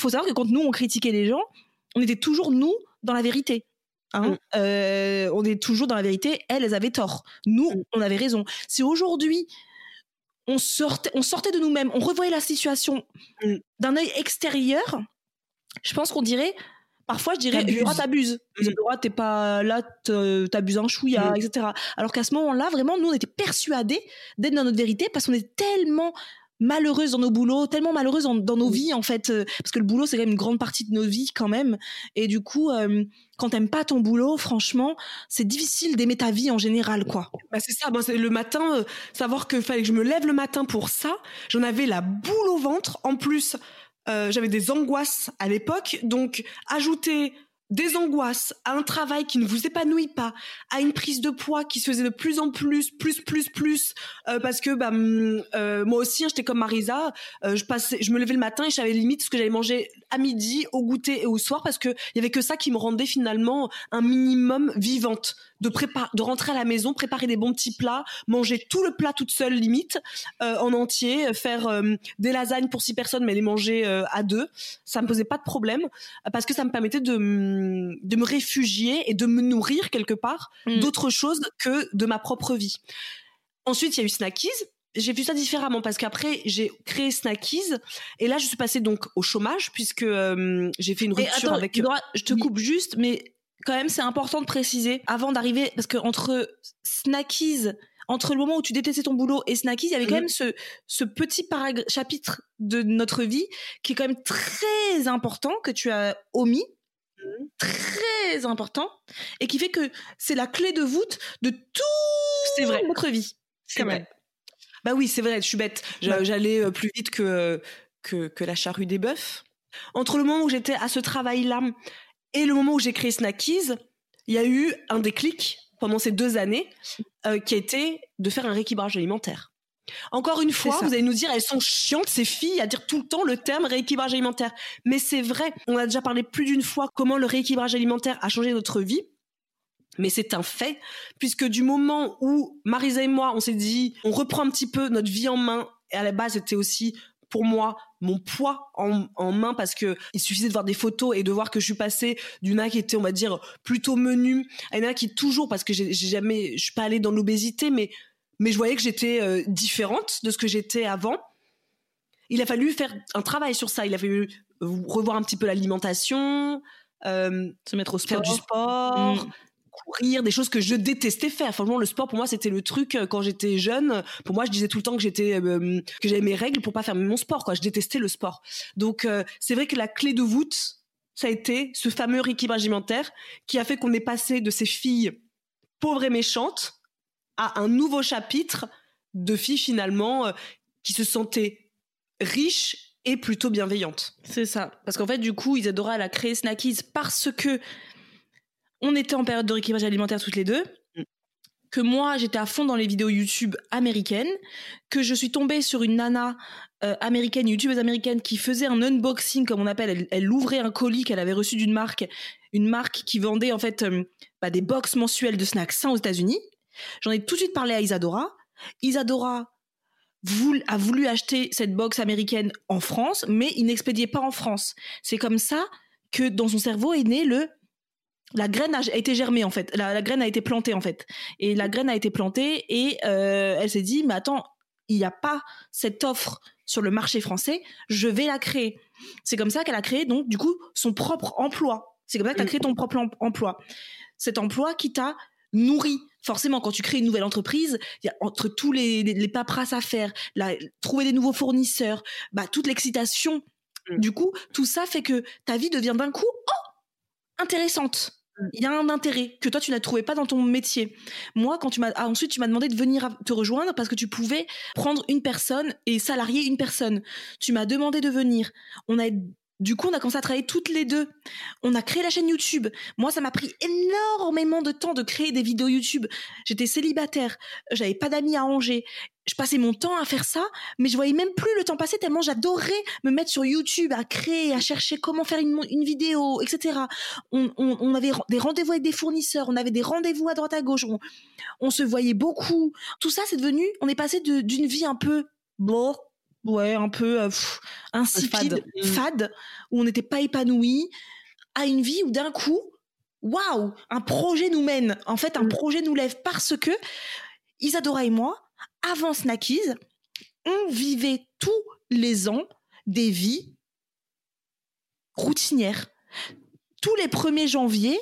faut savoir que quand nous on critiquait les gens, on était toujours nous dans la vérité. Hein Mm. Euh, on est toujours dans la vérité. Elles, elles avaient tort. Nous, Mm. on avait raison. Si aujourd'hui on sortait, on sortait de nous-mêmes, on revoyait la situation Mm. d'un œil extérieur, je pense qu'on dirait, parfois je dirais. Isadora, t'abuses. Mm. Isadora, t'es pas là, t'abuses un chouïa, Mm. etc. Alors qu'à ce moment-là, vraiment, nous, on était persuadés d'être dans notre vérité parce qu'on est tellement malheureuses dans nos boulots, tellement malheureuses en- dans nos vies, en fait. euh, Parce que le boulot, c'est quand même une grande partie de nos vies, quand même. Et du coup, euh, quand t'aimes pas ton boulot, franchement, c'est difficile d'aimer ta vie en général, quoi. Bah c'est ça, Moi, c'est le matin, euh, savoir que fallait que je me lève le matin pour ça, j'en avais la boule au ventre. En plus, euh, j'avais des angoisses à l'époque, donc ajouter des angoisses à un travail qui ne vous épanouit pas, à une prise de poids qui se faisait de plus en plus, plus, plus, plus, euh, parce que bah, hum, euh, moi aussi, hein, j'étais comme Marisa, euh, je passais, je me levais le matin et je savais limite ce que j'allais manger à midi, au goûter et au soir, parce que il y avait que ça qui me rendait finalement un minimum vivante de préparer, de rentrer à la maison, préparer des bons petits plats, manger tout le plat toute seule limite euh, en entier, faire euh, des lasagnes pour six personnes mais les manger euh, à deux, ça me posait pas de problème parce que ça me permettait de de me réfugier et de me nourrir quelque part Mm. d'autre chose que de ma propre vie. Ensuite, il y a eu Snackies. J'ai vu ça différemment parce qu'après j'ai créé Snackies et là je suis passée donc au chômage puisque euh, j'ai fait une rupture attends, avec Nora, je te Oui. coupe juste, mais quand même, c'est important de préciser avant d'arriver, parce que entre Snackies, entre le moment où tu détestais ton boulot et Snackies, il y avait quand Mhm. même ce, ce petit chapitre de notre vie qui est quand même très important que tu as omis. Mhm. Très important et qui fait que c'est la clé de voûte de tout vrai. notre vie. C'est vrai. Bah oui, c'est vrai, je suis bête. Ouais. J'allais euh, plus vite que, que, que la charrue des bœufs. Entre le moment où j'étais à ce travail-là et le moment où j'ai créé Snackies, il y a eu un déclic pendant ces deux années euh, qui a été de faire un rééquilibrage alimentaire. Encore une fois, vous allez nous dire, elles sont chiantes, ces filles, à dire tout le temps le terme rééquilibrage alimentaire. Mais c'est vrai, on a déjà parlé plus d'une fois comment le rééquilibrage alimentaire a changé notre vie. Mais c'est un fait, puisque du moment où Marisa et moi, on s'est dit, on reprend un petit peu notre vie en main, et à la base, c'était aussi pour moi mon poids en, main parce que il suffisait de voir des photos et de voir que je suis passée d'une qui était on va dire plutôt menu à une qui toujours parce que j'ai jamais je suis pas allée dans l'obésité mais mais je voyais que j'étais euh, différente de ce que j'étais avant. Il a fallu faire un travail sur ça. Il a fallu revoir un petit peu l'alimentation, euh, se mettre au sport, faire du sport, mm. Des choses que je détestais faire. Franchement, le sport pour moi c'était le truc euh, quand j'étais jeune. Pour moi, je disais tout le temps que j'étais que j'avais mes règles pour pas faire mon sport. Je détestais le sport. Donc c'est vrai que la clé de voûte, ça a été ce fameux rééquilibrage alimentaire qui a fait qu'on est passé de ces filles pauvres et méchantes à un nouveau chapitre de filles finalement euh, qui se sentaient riches et plutôt bienveillantes. C'est ça. Parce qu'en fait, du coup, Isadora, elle a créé Snackies parce que on était en période de rééquilibrage alimentaire toutes les deux. Mm. Que moi, j'étais à fond dans les vidéos YouTube américaines. Que je suis tombée sur une nana euh, américaine, youtubeuse américaine, qui faisait un unboxing, comme on appelle. Elle, elle ouvrait un colis qu'elle avait reçu d'une marque. Une marque qui vendait, en fait, euh, bah, des box mensuelles de snacks sains aux États-Unis. J'en ai tout de suite parlé à Isadora. Isadora a voulu acheter cette box américaine en France, mais il n'expédiait pas en France. C'est comme ça que dans son cerveau est né le la graine a été germée en fait, la, graine a été plantée en fait, et la graine a été plantée et euh, elle s'est dit mais attends il n'y a pas cette offre sur le marché français, je vais la créer. C'est comme ça qu'elle a créé donc du coup son propre emploi. C'est comme ça que tu as créé ton propre emploi. Cet emploi qui t'a nourri forcément, quand tu crées une nouvelle entreprise, il y a entre tous les, les, paperasses à faire, trouver des nouveaux fournisseurs, bah, toute l'excitation. Mm. Du coup, tout ça fait que ta vie devient d'un coup, oh, intéressante. Il y a un intérêt que toi tu n'as trouvé pas dans ton métier. Moi, quand tu m'as ah, ensuite tu m'as demandé de venir te rejoindre parce que tu pouvais prendre une personne et salarier une personne. Tu m'as demandé de venir. On a du coup, on a commencé à travailler toutes les deux. On a créé la chaîne YouTube. Moi, ça m'a pris énormément de temps de créer des vidéos YouTube. J'étais célibataire, j'avais pas d'amis à Angers. Je passais mon temps à faire ça, mais je voyais même plus le temps passer tellement j'adorais me mettre sur YouTube à créer, à chercher comment faire une, vidéo, etc. On, avait des rendez-vous avec des fournisseurs, on avait des rendez-vous à droite à gauche, on, se voyait beaucoup. Tout ça, c'est devenu, on est passé d'une vie un peu bon, ouais, un peu euh, insipide, mm. fade. où on n'était pas épanoui, à une vie où d'un coup, waouh, un projet nous mène. En fait, un mm. projet nous lève parce que Isadora et moi, avant Snackies, on vivait tous les ans des vies routinières. Tous les 1er janvier,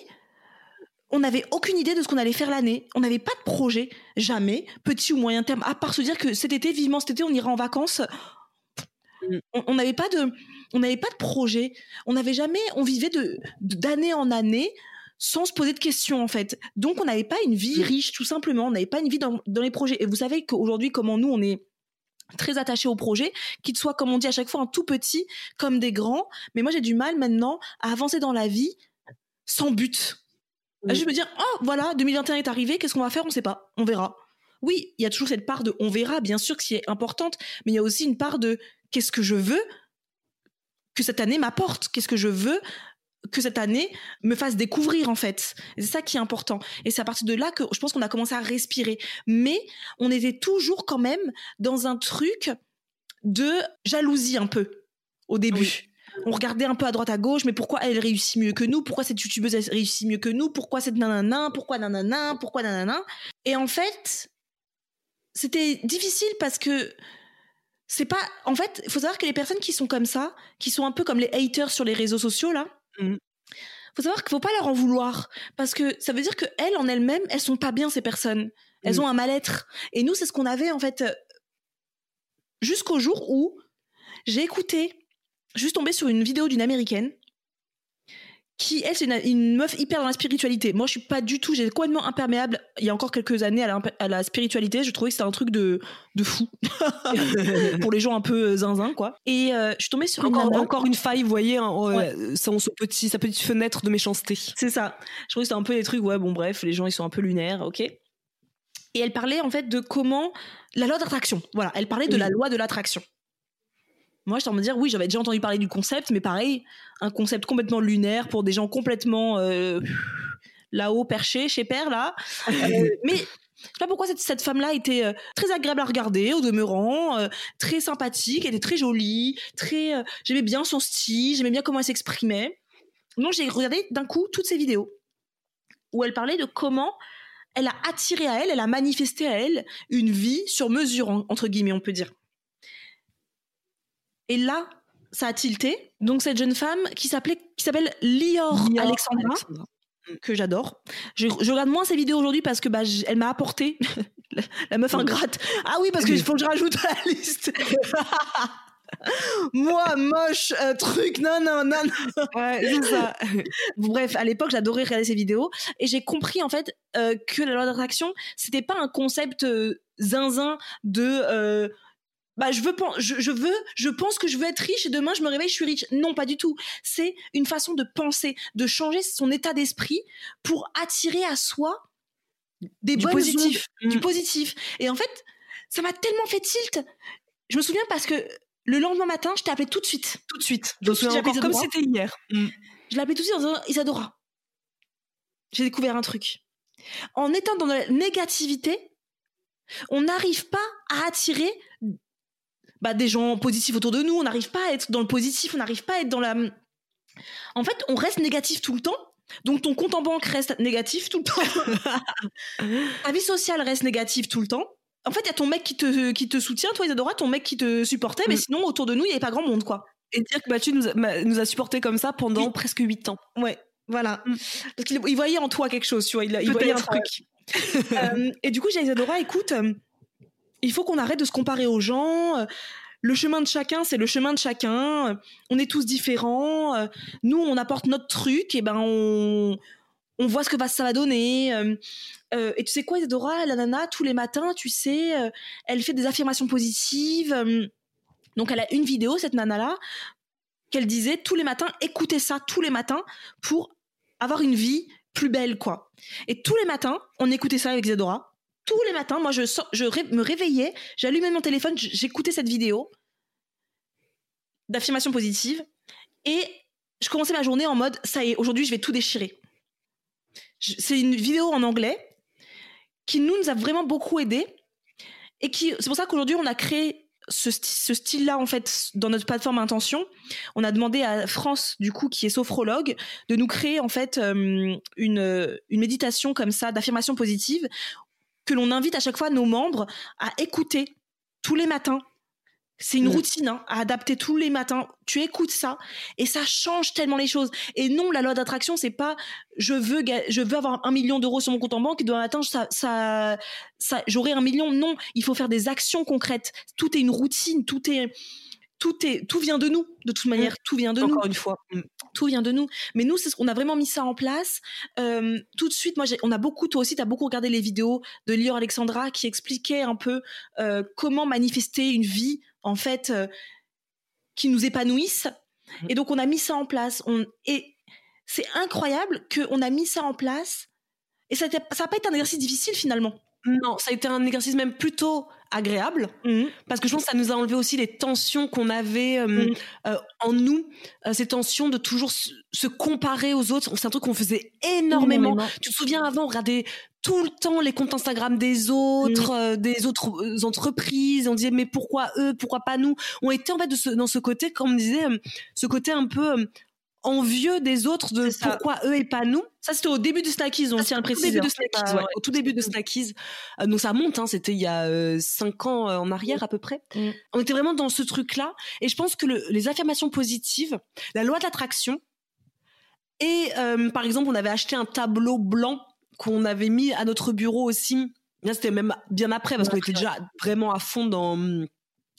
on n'avait aucune idée de ce qu'on allait faire l'année. On n'avait pas de projet, jamais, petit ou moyen terme, à part se dire que cet été, vivement cet été, on ira en vacances. Mm. On n'avait pas de, on n'avait pas de projet. On n'avait jamais, on vivait de d'année en année sans se poser de questions en fait. Donc on n'avait pas une vie mm. riche tout simplement. On n'avait pas une vie dans, les projets. Et vous savez qu'aujourd'hui comment nous on est très attachés au projet, qu'ils soient comme on dit à chaque fois un tout petit comme des grands. Mais moi j'ai du mal maintenant à avancer dans la vie sans but. Je me dire oh voilà 2021 est arrivé, qu'est-ce qu'on va faire? On ne sait pas, on verra. Oui, il y a toujours cette part de on verra, bien sûr, qui est importante, mais il y a aussi une part de qu'est-ce que je veux que cette année m'apporte? Qu'est-ce que je veux que cette année me fasse découvrir en fait? C'est ça qui est important. Et c'est à partir de là que je pense qu'on a commencé à respirer. Mais on était toujours quand même dans un truc de jalousie un peu au début. On regardait un peu à droite à gauche, mais pourquoi elle réussit mieux que nous? Pourquoi cette youtubeuse réussit mieux que nous? Pourquoi cette nanana? Pourquoi nanana? Pourquoi nanana? Et en fait, c'était difficile parce que c'est pas en fait il faut savoir que les personnes qui sont comme ça qui sont un peu comme les haters sur les réseaux sociaux là mmh. faut savoir qu'il faut pas leur en vouloir parce que ça veut dire que elles en elles-mêmes elles sont pas bien ces personnes elles mmh. ont un mal-être et nous c'est ce qu'on avait en fait euh, jusqu'au jour où j'ai écouté juste tombé sur une vidéo d'une américaine qui elle c'est une, une meuf hyper dans la spiritualité. Moi je suis pas du tout, j'ai complètement imperméable. Il y a encore quelques années à la, à la spiritualité, je trouvais que c'était un truc de de fou pour les gens un peu zinzin quoi. Et euh, je suis tombée sur Encore, une encore une faille, vous voyez, hein, ouais, son, son petit, sa petite fenêtre de méchanceté. C'est ça. Je trouvais que c'était un peu des trucs, ouais, bon, bref, les gens, ils sont un peu lunaires, ok. Et elle parlait, en fait, de comment. La loi d'attraction. Voilà, elle parlait de la loi de l'attraction. Moi, j'étais en train de dire, oui, j'avais déjà entendu parler du concept, mais pareil, un concept complètement lunaire pour des gens complètement euh, là-haut, perchés, chez Père, là. Euh, mais je sais pas pourquoi cette, cette femme-là était euh, très agréable à regarder, au demeurant, euh, très sympathique, elle était très jolie, très. euh, j'aimais bien son style, j'aimais bien comment elle s'exprimait. Donc, j'ai regardé d'un coup toutes ses vidéos où elle parlait de comment elle a attiré à elle, elle a manifesté à elle une vie sur mesure, en- entre guillemets, on peut dire. Et là, ça a tilté. Donc cette jeune femme qui s'appelait, qui s'appelle Lior, Lior Alexandra, Alexandra. que j'adore. Je, je regarde moins ses vidéos aujourd'hui parce que bah, elle m'a apporté la, la meuf ingrate. Ah oui, parce qu'il faut que je rajoute à la liste. Moi, moche, euh, truc, non, non, non, non. Ouais, c'est ça. Bref, à l'époque, j'adorais regarder ces vidéos et j'ai compris en fait euh, que la loi d'attraction, c'était pas un concept euh, zinzin de bah je veux je, je veux je pense que je veux être riche et demain je me réveille je suis riche. Non, pas du tout. C'est une façon de penser, de changer son état d'esprit pour attirer à soi des Du positif. ondes, du Mm. positif. Et en fait, ça m'a tellement fait tilt. Je me souviens parce que le lendemain matin, je t'ai appelé tout de suite. Tout de suite. Je me souviens encore comme c'était hier. Mm. Je l'ai appelé tout de suite en disant Isadora. J'ai découvert un truc. En étant dans la négativité, on n'arrive pas à attirer bah, des gens positifs autour de nous. On n'arrive pas à être dans le positif. On n'arrive pas à être dans la. En fait, on reste négatif tout le temps. Donc ton compte en banque reste négatif tout le temps. Ta vie sociale reste négative tout le temps. En fait, il y a ton mec qui te, qui te soutient, toi Isadora, ton mec qui te supportait, mais Mm. sinon autour de nous, il n'y avait pas grand monde, quoi. Et dire que Mathieu nous a, nous a supporté comme ça pendant Oui. presque 8 ans. Ouais, voilà. Mm. Parce qu'il il voyait en toi quelque chose, tu vois. Il, il voyait un truc. Euh, et du coup, j'ai Isadora, écoute, euh, il faut qu'on arrête de se comparer aux gens. euh, Le chemin de chacun, c'est le chemin de chacun. euh, On est tous différents. euh, Nous, on apporte notre truc. Et ben, on, on voit ce que ça va donner. et tu sais quoi, Isadora, la nana, tous les matins, tu sais, elle fait des affirmations positives. donc, elle a une vidéo, cette nana-là, qu'elle disait tous les matins, écoutez ça tous les matins pour avoir une vie plus belle, quoi. Et tous les matins, on écoutait ça avec Isadora. Tous les matins, moi, je, me réveillais, j'allumais mon téléphone, j'écoutais cette vidéo d'affirmation positive et je commençais ma journée en mode ça y est, aujourd'hui, je vais tout déchirer. C'est une vidéo en anglais qui nous, a vraiment beaucoup aidé et c'est pour ça qu'aujourd'hui, on a créé ce, style-là en fait dans notre plateforme Intention. On a demandé à France, du coup, qui est sophrologue, de nous créer en fait euh, une méditation comme ça d'affirmation positive que l'on invite à chaque fois nos membres à écouter tous les matins. C'est une routine hein, à adapter tous les matins. Tu écoutes ça et ça change tellement les choses. Et non, la loi d'attraction, c'est pas je veux je veux avoir un million d'euros sur mon compte en banque et demain matin ça ça, ça j'aurai un million. Non, il faut faire des actions concrètes. Tout est une routine. Tout est tout est tout vient de nous. De toute manière, tout vient de nous Encore une fois. Mm. tout vient de nous. Mais nous, c'est ce qu'on a vraiment mis ça en place. Euh, tout de suite, moi, on a beaucoup, toi aussi, tu as beaucoup regardé les vidéos de Lior Alexandra qui expliquaient un peu euh, comment manifester une vie, en fait, euh, qui nous épanouisse. Et donc, on a mis ça en place. On, et c'est incroyable qu'on a mis ça en place. Et ça n'a pas été un exercice difficile, finalement. Non, ça a été un exercice même plutôt agréable parce que je pense que ça nous a enlevé aussi les tensions qu'on avait euh, Mhm. euh, en nous, euh, ces tensions de toujours se, se comparer aux autres. C'est un truc qu'on faisait énormément. Tu te souviens avant, on regardait tout le temps les comptes Instagram des autres, euh, des autres entreprises. On disait mais pourquoi eux, pourquoi pas nous? On était en fait de ce- dans ce côté, comme on disait, ce côté un peu envieux des autres de pourquoi eux et pas nous. Ça, c'était au début du Snackies, on tient à le préciser. de au tout début de Snackies. Euh, donc ça monte, hein, c'était il y a euh, cinq ans euh, en arrière à peu près. Mm. On était vraiment dans ce truc-là. Et je pense que le- les affirmations positives, la loi de l'attraction, et euh, par exemple, on avait acheté un tableau blanc qu'on avait mis à notre bureau aussi. Là, c'était même bien après parce qu'on était déjà vraiment à fond dans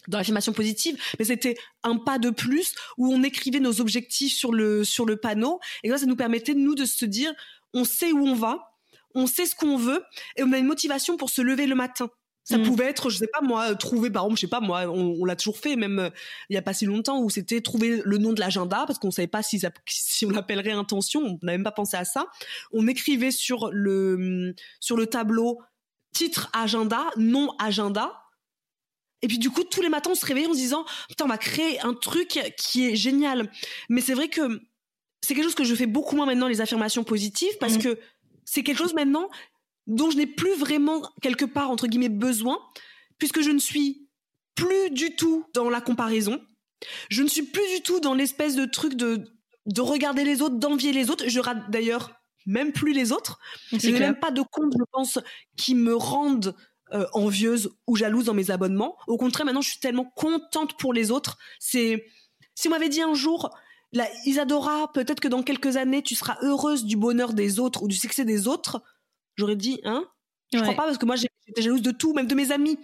dans l'affirmation positive, mais c'était un pas de plus où on écrivait nos objectifs sur le sur le panneau et là ça nous permettait nous de se dire on sait où on va, on sait ce qu'on veut et on a une motivation pour se lever le matin. Ça Mm. pouvait être, je sais pas moi, trouver par exemple, je sais pas moi, on, on l'a toujours fait même euh, il y a pas si longtemps où c'était trouver le nom de l'agenda parce qu'on savait pas si ça, si on l'appellerait intention, on n'avait même pas pensé à ça. On écrivait sur le sur le tableau titre agenda, nom agenda. Et puis du coup, tous les matins, on se réveillait en se disant putain, on va créer un truc qui est génial. Mais c'est vrai que c'est quelque chose que je fais beaucoup moins maintenant les affirmations positives parce Mhm. que c'est quelque chose maintenant dont je n'ai plus vraiment quelque part entre guillemets besoin puisque je ne suis plus du tout dans la comparaison. Je ne suis plus du tout dans l'espèce de truc de de regarder les autres, d'envier les autres. Je rate d'ailleurs même plus les autres. Je n'ai même pas de compte, je pense, qui me rendent euh, envieuse ou jalouse dans mes abonnements. Au contraire, maintenant, je suis tellement contente pour les autres. C'est si on m'avait dit un jour, la Isadora, peut-être que dans quelques années, tu seras heureuse du bonheur des autres ou du succès des autres, j'aurais dit, hein? Je Ouais. crois pas parce que moi, j'étais jalouse de tout, même de mes amis.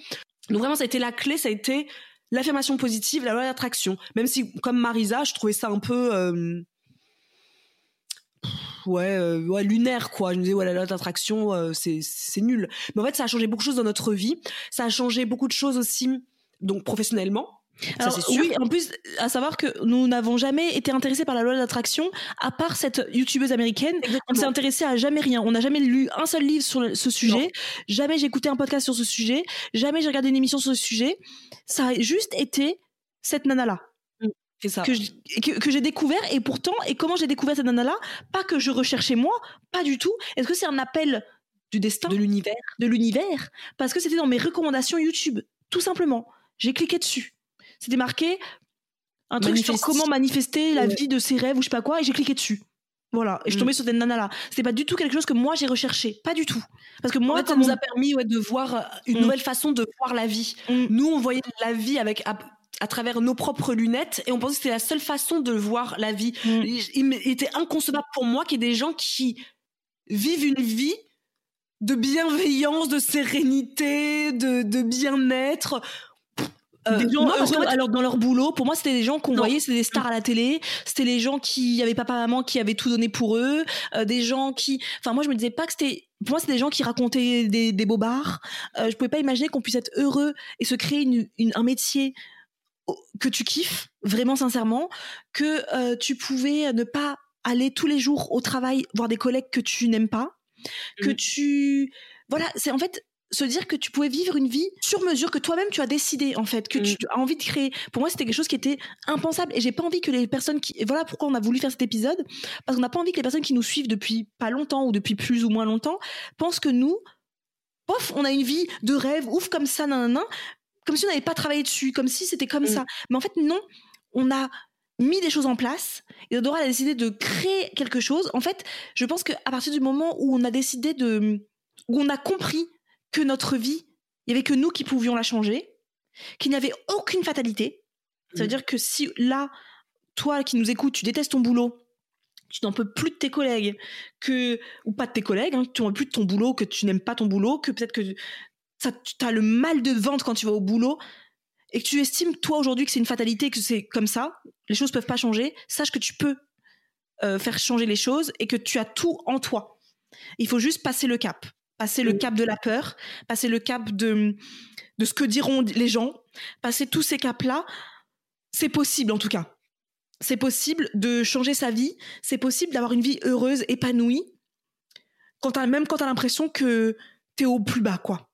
Donc vraiment, ça a été la clé, ça a été l'affirmation positive, la loi d'attraction. Même si, comme Marisa, je trouvais ça un peu euh, ouais, euh, ouais, lunaire quoi. Je me disais ouais, la loi d'attraction, euh, c'est c'est nul. Mais en fait, ça a changé beaucoup de choses dans notre vie. Ça a changé beaucoup de choses aussi, donc professionnellement. Ça, Alors, sûr. oui, en plus, à savoir que nous n'avons jamais été intéressés par la loi d'attraction, à part cette youtubeuse américaine. On s'est intéressé à jamais rien. On n'a jamais lu un seul livre sur le- ce sujet. Jamais j'ai écouté un podcast sur ce sujet. Jamais j'ai regardé une émission sur ce sujet. Ça a juste été cette nana-là ça. que, je- que, que j'ai découvert. Et pourtant, et comment j'ai découvert cette nana-là? Pas que je recherchais moi, pas du tout. Est-ce que c'est un appel du destin, de l'univers. de l'univers Parce que c'était dans mes recommandations YouTube, tout simplement. J'ai cliqué dessus. C'était marqué un truc sur comment manifester la vie de ses rêves ou je sais pas quoi, et j'ai cliqué dessus. Voilà, et je suis Mm. sur cette nana-là. C'était pas du tout quelque chose que moi j'ai recherché, pas du tout. Parce que moi, en fait, ça nous a permis ouais, de voir euh, une Mm. nouvelle façon de voir la vie. Mm. Nous, on voyait la vie avec à, travers nos propres lunettes et on pensait que c'était la seule façon de voir la vie. Mm. Il, était inconcevable pour moi qu'il y ait des gens qui vivent une vie de bienveillance, de sérénité, de, de bien-être. Euh, des gens non, parce alors dans leur boulot pour moi c'était des gens qu'on voyait c'était des stars à la télé c'était les gens qui avaient papa maman qui avaient tout donné pour eux euh, des gens qui enfin moi je me disais pas que c'était pour moi c'était des gens qui racontaient des, des bobards euh, je pouvais pas imaginer qu'on puisse être heureux et se créer une, une- un métier que tu kiffes vraiment sincèrement que euh, tu pouvais ne pas aller tous les jours au travail voir des collègues que tu n'aimes pas que Mhm. tu voilà c'est en fait se dire que tu pouvais vivre une vie sur mesure que toi-même tu as décidé en fait que tu as envie de créer pour moi c'était quelque chose qui était impensable et j'ai pas envie que les personnes qui et voilà pourquoi on a voulu faire cet épisode parce qu'on n'a pas envie que les personnes qui nous suivent depuis pas longtemps ou depuis plus ou moins longtemps pensent que nous pof on a une vie de rêve ouf comme ça nan, nan, nan, comme si on n'avait pas travaillé dessus comme si c'était comme Mm. ça mais en fait non on a mis des choses en place et Dora a décidé de créer quelque chose en fait je pense qu'à partir du moment où on a décidé de où on a compris que notre vie, il y avait que nous qui pouvions la changer, qu'il n'y avait aucune fatalité. Ça veut Mm. dire que si là, toi qui nous écoutes, tu détestes ton boulot, tu n'en peux plus de tes collègues, que ou pas de tes collègues, hein, tu n'en peux plus de ton boulot, que tu n'aimes pas ton boulot, que peut-être que ça, tu as le mal de ventre quand tu vas au boulot, et que tu estimes toi aujourd'hui que c'est une fatalité, que c'est comme ça, les choses peuvent pas changer, sache que tu peux euh, faire changer les choses et que tu as tout en toi. Il faut juste passer le cap, passer le cap de la peur, passer le cap de de ce que diront les gens, passer tous ces caps-là, c'est possible en tout cas. C'est possible de changer sa vie, c'est possible d'avoir une vie heureuse, épanouie, quand t'as- même quand tu as l'impression que tu es au plus bas, quoi.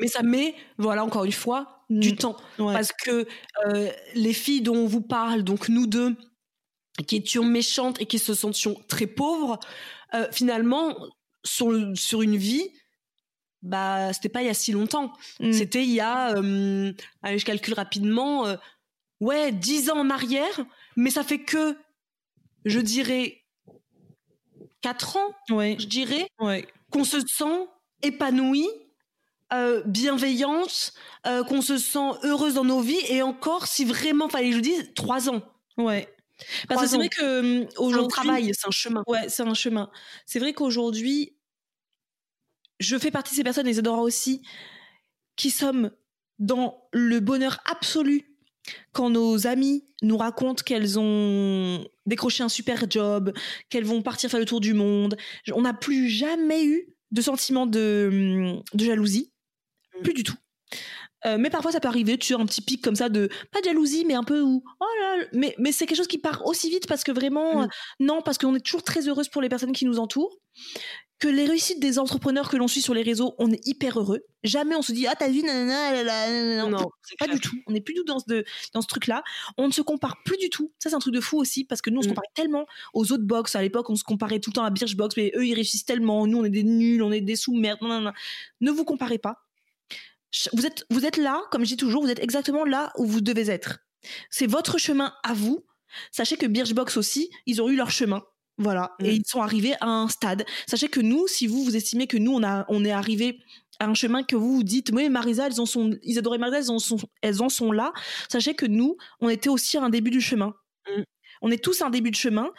Mais ça met, voilà, encore une fois, du Mm. temps. Ouais. Parce que euh, les filles dont on vous parle, donc nous deux, qui étions méchantes et qui se sentions très pauvres, euh, finalement, sur, le- sur une vie, bah, c'était pas il y a si longtemps. Mm. C'était il y a, euh, allez, je calcule rapidement, euh, ouais, dix ans en arrière, mais ça fait que, je dirais, quatre ans, Ouais, je dirais, ouais. qu'on se sent épanoui, euh, bienveillante, euh, qu'on se sent heureuse dans nos vies, et encore, si vraiment fallait que je le dise, trois ans. Ouais. Parce que c'est vrai que hum, un aujourd'hui, travail, c'est un chemin. Ouais, c'est un chemin. C'est vrai qu'aujourd'hui, je fais partie de ces personnes, et Isadora aussi, qui sommes dans le bonheur absolu quand nos amis nous racontent qu'elles ont décroché un super job, qu'elles vont partir faire le tour du monde. On n'a plus jamais eu de sentiment de, de jalousie. Plus du tout. Euh, mais parfois ça peut arriver, tu as un petit pic comme ça de pas de jalousie, mais un peu ou oh là, là. mais mais c'est quelque chose qui part aussi vite parce que vraiment Mm. euh, non parce qu'on est toujours très heureuse pour les personnes qui nous entourent. Que les réussites des entrepreneurs que l'on suit sur les réseaux, on est hyper heureux. Jamais on se dit ah t'as vu nanana, nanana. Non, c'est pas clair. du tout. On n'est plus du tout dans ce, dans ce truc-là. On ne se compare plus du tout. Ça, c'est un truc de fou aussi, parce que nous, on se Mm. comparait tellement aux autres box. À l'époque, on se comparait tout le temps à Birchbox, mais eux, ils réussissent tellement. Nous, on est des nuls, on est des non, non. Ne vous comparez pas. Vous êtes, vous êtes là, comme je dis toujours, vous êtes exactement là où vous devez être. C'est votre chemin à vous. Sachez que Birchbox aussi, ils ont eu leur chemin. Voilà. Et Mm. ils sont arrivés à un stade. Sachez que nous, si vous, vous estimez que nous, on, a, on est arrivé à un chemin que vous vous dites, oui, Marisa, elles en sont, Isadora et Marisa, elles en sont, elles en sont là. Sachez que nous, on était aussi à un début du chemin. Mm. On est tous à un début de chemin.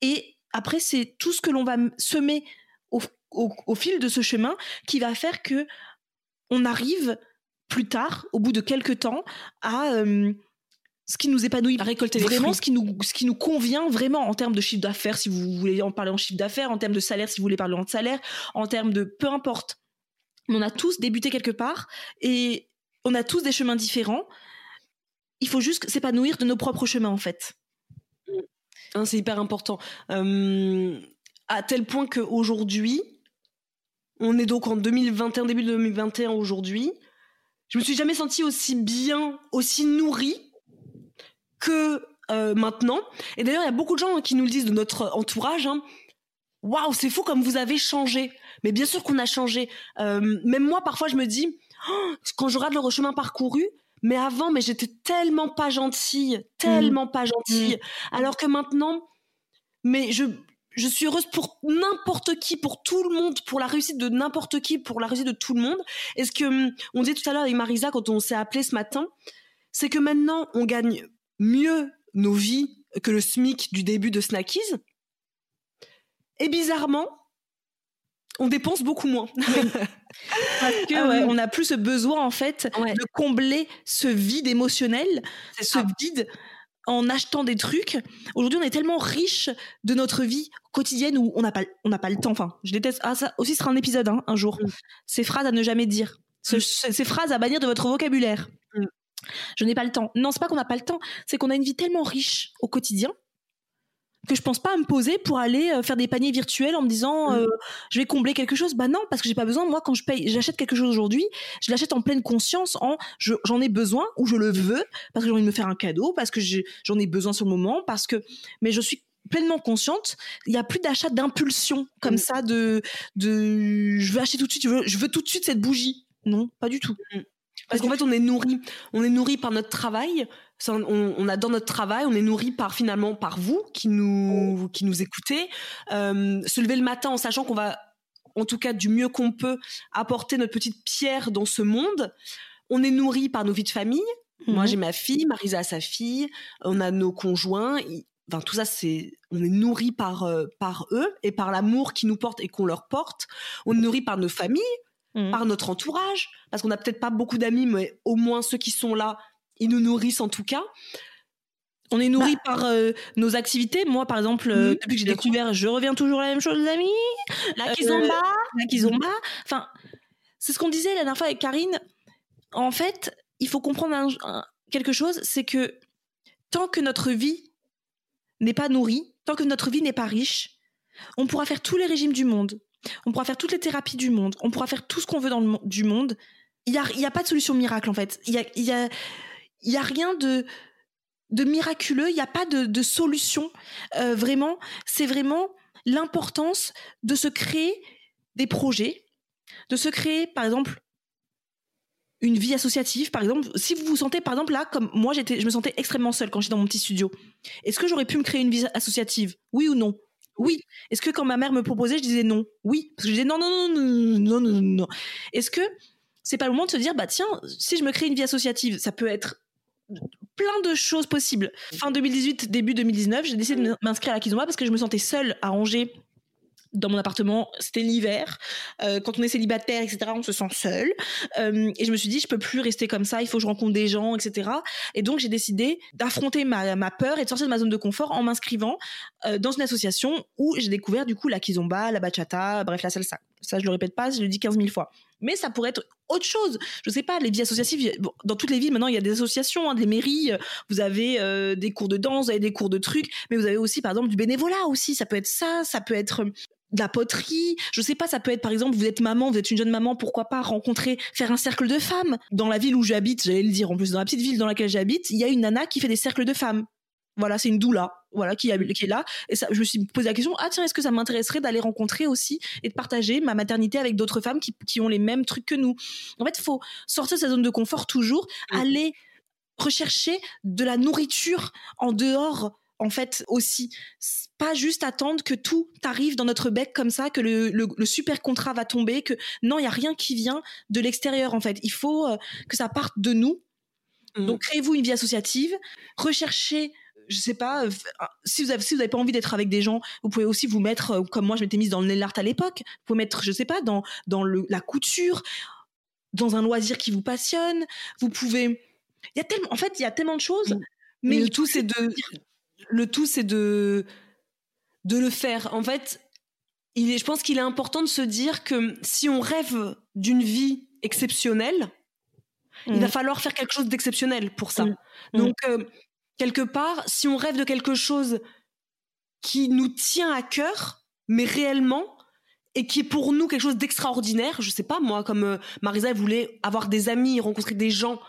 Et après, c'est tout ce que l'on va semer au, au- au fil de ce chemin qui va faire que on arrive plus tard, au bout de quelques temps, à euh, ce qui nous épanouit À récolter les vraiment ce qui nous ce qui nous convient vraiment en termes de chiffre d'affaires si vous voulez en parler en chiffre d'affaires en termes de salaire si vous voulez parler en salaire en termes de peu importe. On a tous débuté quelque part et on a tous des chemins différents. Il faut juste s'épanouir de nos propres chemins en fait. Hein, c'est hyper important. Euh, à tel point qu'aujourd'hui, on est donc en 2021, début de 2021 aujourd'hui, je me suis jamais sentie aussi bien, aussi nourrie que euh, maintenant. Et d'ailleurs, il y a beaucoup de gens qui nous le disent de notre entourage. hein. Waouh, c'est fou comme vous avez changé. Mais bien sûr qu'on a changé. Euh, même moi, parfois, je me dis, Oh, quand je regarde le chemin parcouru, mais avant, mais j'étais tellement pas gentille, tellement pas gentille. Alors que maintenant, mais je, je suis heureuse pour n'importe qui, pour tout le monde, pour la réussite de n'importe qui, pour la réussite de tout le monde. Et ce que hum, on disait tout à l'heure avec Marisa quand on s'est appelé ce matin, c'est que maintenant on gagne mieux nos vies que le SMIC du début de Snackies. Et bizarrement, on dépense beaucoup moins. parce que Ah ouais, oui. on n'a plus ce besoin en fait Ouais. de combler ce vide émotionnel ce vide en achetant des trucs. Aujourd'hui, on est tellement riche de notre vie quotidienne où on n'a pas, on n'a pas le temps. Enfin, je déteste. Ah, ça aussi sera un épisode hein, un jour. Mm. Ces phrases à ne jamais dire. Ce- Mm. ce- Ces phrases à bannir de votre vocabulaire. Mm. Je n'ai pas le temps. Non, c'est pas qu'on n'a pas le temps. C'est qu'on a une vie tellement riche au quotidien que je pense pas à me poser pour aller euh, faire des paniers virtuels en me disant Mm. euh, je vais combler quelque chose. Bah non, parce que j'ai pas besoin. Moi, quand je paye, j'achète quelque chose aujourd'hui, je l'achète en pleine conscience, en je- j'en ai besoin ou je le veux parce que j'ai envie de me faire un cadeau, parce que j'en ai besoin sur le moment, parce que mais je suis pleinement consciente. Il y a plus d'achat d'impulsion comme Mm. ça de de je veux acheter tout de suite, je veux, je veux tout de suite cette bougie. Non, pas du tout. Parce qu'en fait, on est nourri, on est nourri par notre travail. Ça, On, on adore notre travail. On est nourri par finalement par vous qui nous qui nous écoutez. Euh, se lever le matin en sachant qu'on va, en tout cas du mieux qu'on peut, apporter notre petite pierre dans ce monde. On est nourri par nos vies de famille. Moi, Mhm. j'ai ma fille, Marisa a sa fille. On a nos conjoints. Enfin, tout ça, c'est, on est nourri par euh, par eux et par l'amour qu'ils nous portent et qu'on leur porte. On est nourri par nos familles Mhm. par notre entourage, parce qu'on n'a peut-être pas beaucoup d'amis, mais au moins ceux qui sont là, ils nous nourrissent en tout cas. On est nourri par euh, nos activités. Moi, par exemple, euh, Mhm, depuis que j'ai découvert, je reviens toujours à la même chose, les amis. La Euh, kizomba, la kizomba. Enfin, c'est ce qu'on disait la dernière fois avec Karine. En fait, il faut comprendre un- un- quelque chose, c'est que tant que notre vie n'est pas nourrie, tant que notre vie n'est pas riche, on pourra faire tous les régimes du monde, on pourra faire toutes les thérapies du monde, on pourra faire tout ce qu'on veut dans le du monde. Il n'y a, y a pas de solution miracle en fait. Il y a, il y a, il y a rien de de miraculeux, il n'y a pas de, de solution. Euh, vraiment, c'est vraiment l'importance de se créer des projets, de se créer, par exemple, une vie associative. Par exemple, si vous vous sentez, par exemple, là, comme moi, j'étais, je me sentais extrêmement seule quand j'étais dans mon petit studio. Est-ce que j'aurais pu me créer une vie associative? Oui ou non? Oui. Est-ce que quand ma mère me proposait, je disais non? Oui. Parce que je disais non, non, non, non, non, non, non. Est-ce que c'est pas le moment de se dire, bah tiens, si je me crée une vie associative, ça peut être plein de choses possibles. Fin 2018, début 2019, j'ai décidé de m'inscrire à la Kizomba parce que je me sentais seule à Angers dans mon appartement, c'était l'hiver. Euh, quand on est célibataire, etc., on se sent seul. Euh, et je me suis dit, je peux plus rester comme ça, il faut que je rencontre des gens, etc. Et donc, j'ai décidé d'affronter ma, ma, peur et de sortir de ma zone de confort en m'inscrivant euh, dans une association où j'ai découvert du coup la kizomba, la bachata, bref, la salsa. Ça, je le répète pas, je le dis 15 000 fois. Mais ça pourrait être autre chose. Je sais pas, les vies associatives, dans toutes les villes maintenant, il y a des associations, hein, des mairies, vous avez euh, des cours de danse, vous avez des cours de trucs, mais vous avez aussi par exemple du bénévolat aussi, ça peut être ça, ça peut être de la poterie, je sais pas, ça peut être par exemple, vous êtes maman, vous êtes une jeune maman, pourquoi pas rencontrer, faire un cercle de femmes. Dans la ville où j'habite, j'allais le dire, en plus dans la petite ville dans laquelle j'habite, il y a une nana qui fait des cercles de femmes. Voilà, c'est une doula, voilà, qui, qui est là. Et ça, je me suis posé la question, ah tiens, est-ce que ça m'intéresserait d'aller rencontrer aussi et de partager ma maternité avec d'autres femmes qui, qui, ont les mêmes trucs que nous? En fait, il faut sortir de sa zone de confort toujours, aller rechercher de la nourriture en dehors en fait aussi pas juste attendre que tout arrive dans notre bec comme ça que le, le, le super contrat va tomber que non il y a rien qui vient de l'extérieur en fait il faut euh, que ça parte de nous mmh. donc créez-vous une vie associative recherchez je sais pas, euh, si vous avez, si vous avez pas envie d'être avec des gens, vous pouvez aussi vous mettre, euh, comme moi je m'étais mise dans le nail art à l'époque, vous pouvez mettre, je sais pas, dans, dans le, la couture, dans un loisir qui vous passionne, vous pouvez, il y a tellement, en fait, il y a tellement de choses, mmh. mais, mais le tout c'est de, le tout, c'est de, de le faire. En fait, il est, je pense qu'il est important de se dire que si on rêve d'une vie exceptionnelle, mmh. il va falloir faire quelque chose d'exceptionnel pour ça. Mmh. Donc, euh, quelque part, si on rêve de quelque chose qui nous tient à cœur, mais réellement, et qui est pour nous quelque chose d'extraordinaire, je sais pas, moi, comme euh, Marisa voulait avoir des amis, rencontrer des gens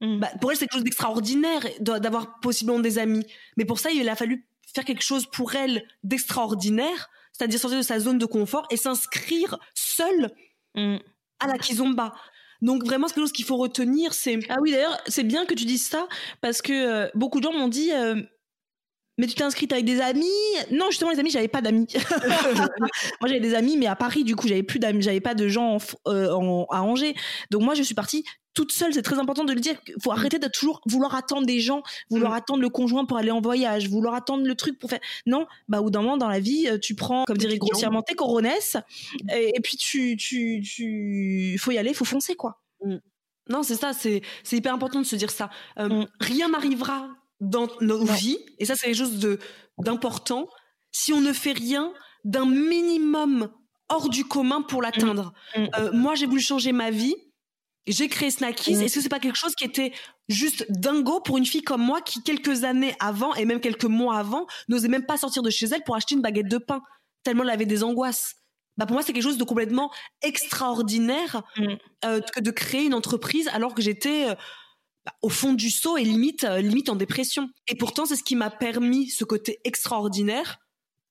Mmh. Bah, pour elle, c'est quelque chose d'extraordinaire d'avoir possiblement des amis. Mais pour ça, il a fallu faire quelque chose pour elle d'extraordinaire, c'est-à-dire sortir de sa zone de confort et s'inscrire seule mmh. à la kizomba. Donc vraiment, quelque chose qu'il faut retenir, c'est... Ah oui, d'ailleurs, c'est bien que tu dises ça, parce que euh, beaucoup de gens m'ont dit... Euh, mais tu t'es inscrite avec des amis? Non, justement, les amis, j'avais pas d'amis. moi, j'avais des amis, mais à Paris, du coup, j'avais plus d'amis, j'avais pas de gens euh, en, à Angers. Donc moi, je suis partie toute seule, c'est très important de le dire. Il faut mm. arrêter de toujours vouloir attendre des gens, vouloir mm. attendre le conjoint pour aller en voyage, vouloir attendre le truc pour faire. Non, bah, au bout d'un moment dans la vie, euh, tu prends, comme dirait grossièrement, tes coronesses, et, et, puis tu, tu, tu, faut y aller, faut foncer, quoi. Mm. Non, c'est ça, c'est, c'est hyper important de se dire ça. Euh, rien n'arrivera dans nos vies, et ça, c'est quelque chose de, d'important, si on ne fait rien d'un minimum hors du commun pour l'atteindre. Euh, moi, j'ai voulu changer ma vie j'ai créé Snackies. Est-ce que c'est pas quelque chose qui était juste dingo pour une fille comme moi qui quelques années avant et même quelques mois avant n'osait même pas sortir de chez elle pour acheter une baguette de pain? Tellement elle avait des angoisses. Bah pour moi c'est quelque chose de complètement extraordinaire mm. euh, que de créer une entreprise alors que j'étais euh, bah, au fond du seau et limite euh, limite en dépression. Et pourtant c'est ce qui m'a permis ce côté extraordinaire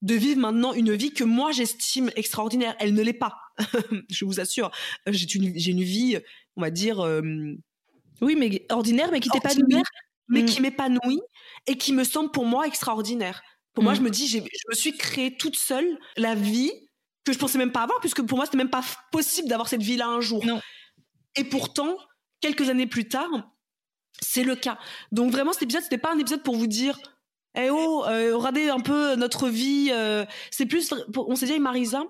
de vivre maintenant une vie que moi j'estime extraordinaire. Elle ne l'est pas, je vous assure. J'ai une, j'ai une vie on va dire. Euh, oui, mais ordinaire, mais qui t'épanouit. Mais mm. qui m'épanouit et qui me semble pour moi extraordinaire. Pour moi, mm. je me dis, je me suis créée toute seule la vie que je pensais même pas avoir, puisque pour moi, c'était même pas possible d'avoir cette vie-là un jour. Non. Et pourtant, quelques années plus tard, c'est le cas. Donc vraiment, cet épisode, c'était pas un épisode pour vous dire, eh oh, euh, regardez un peu notre vie. Euh, c'est plus, on s'est dit avec Marisa,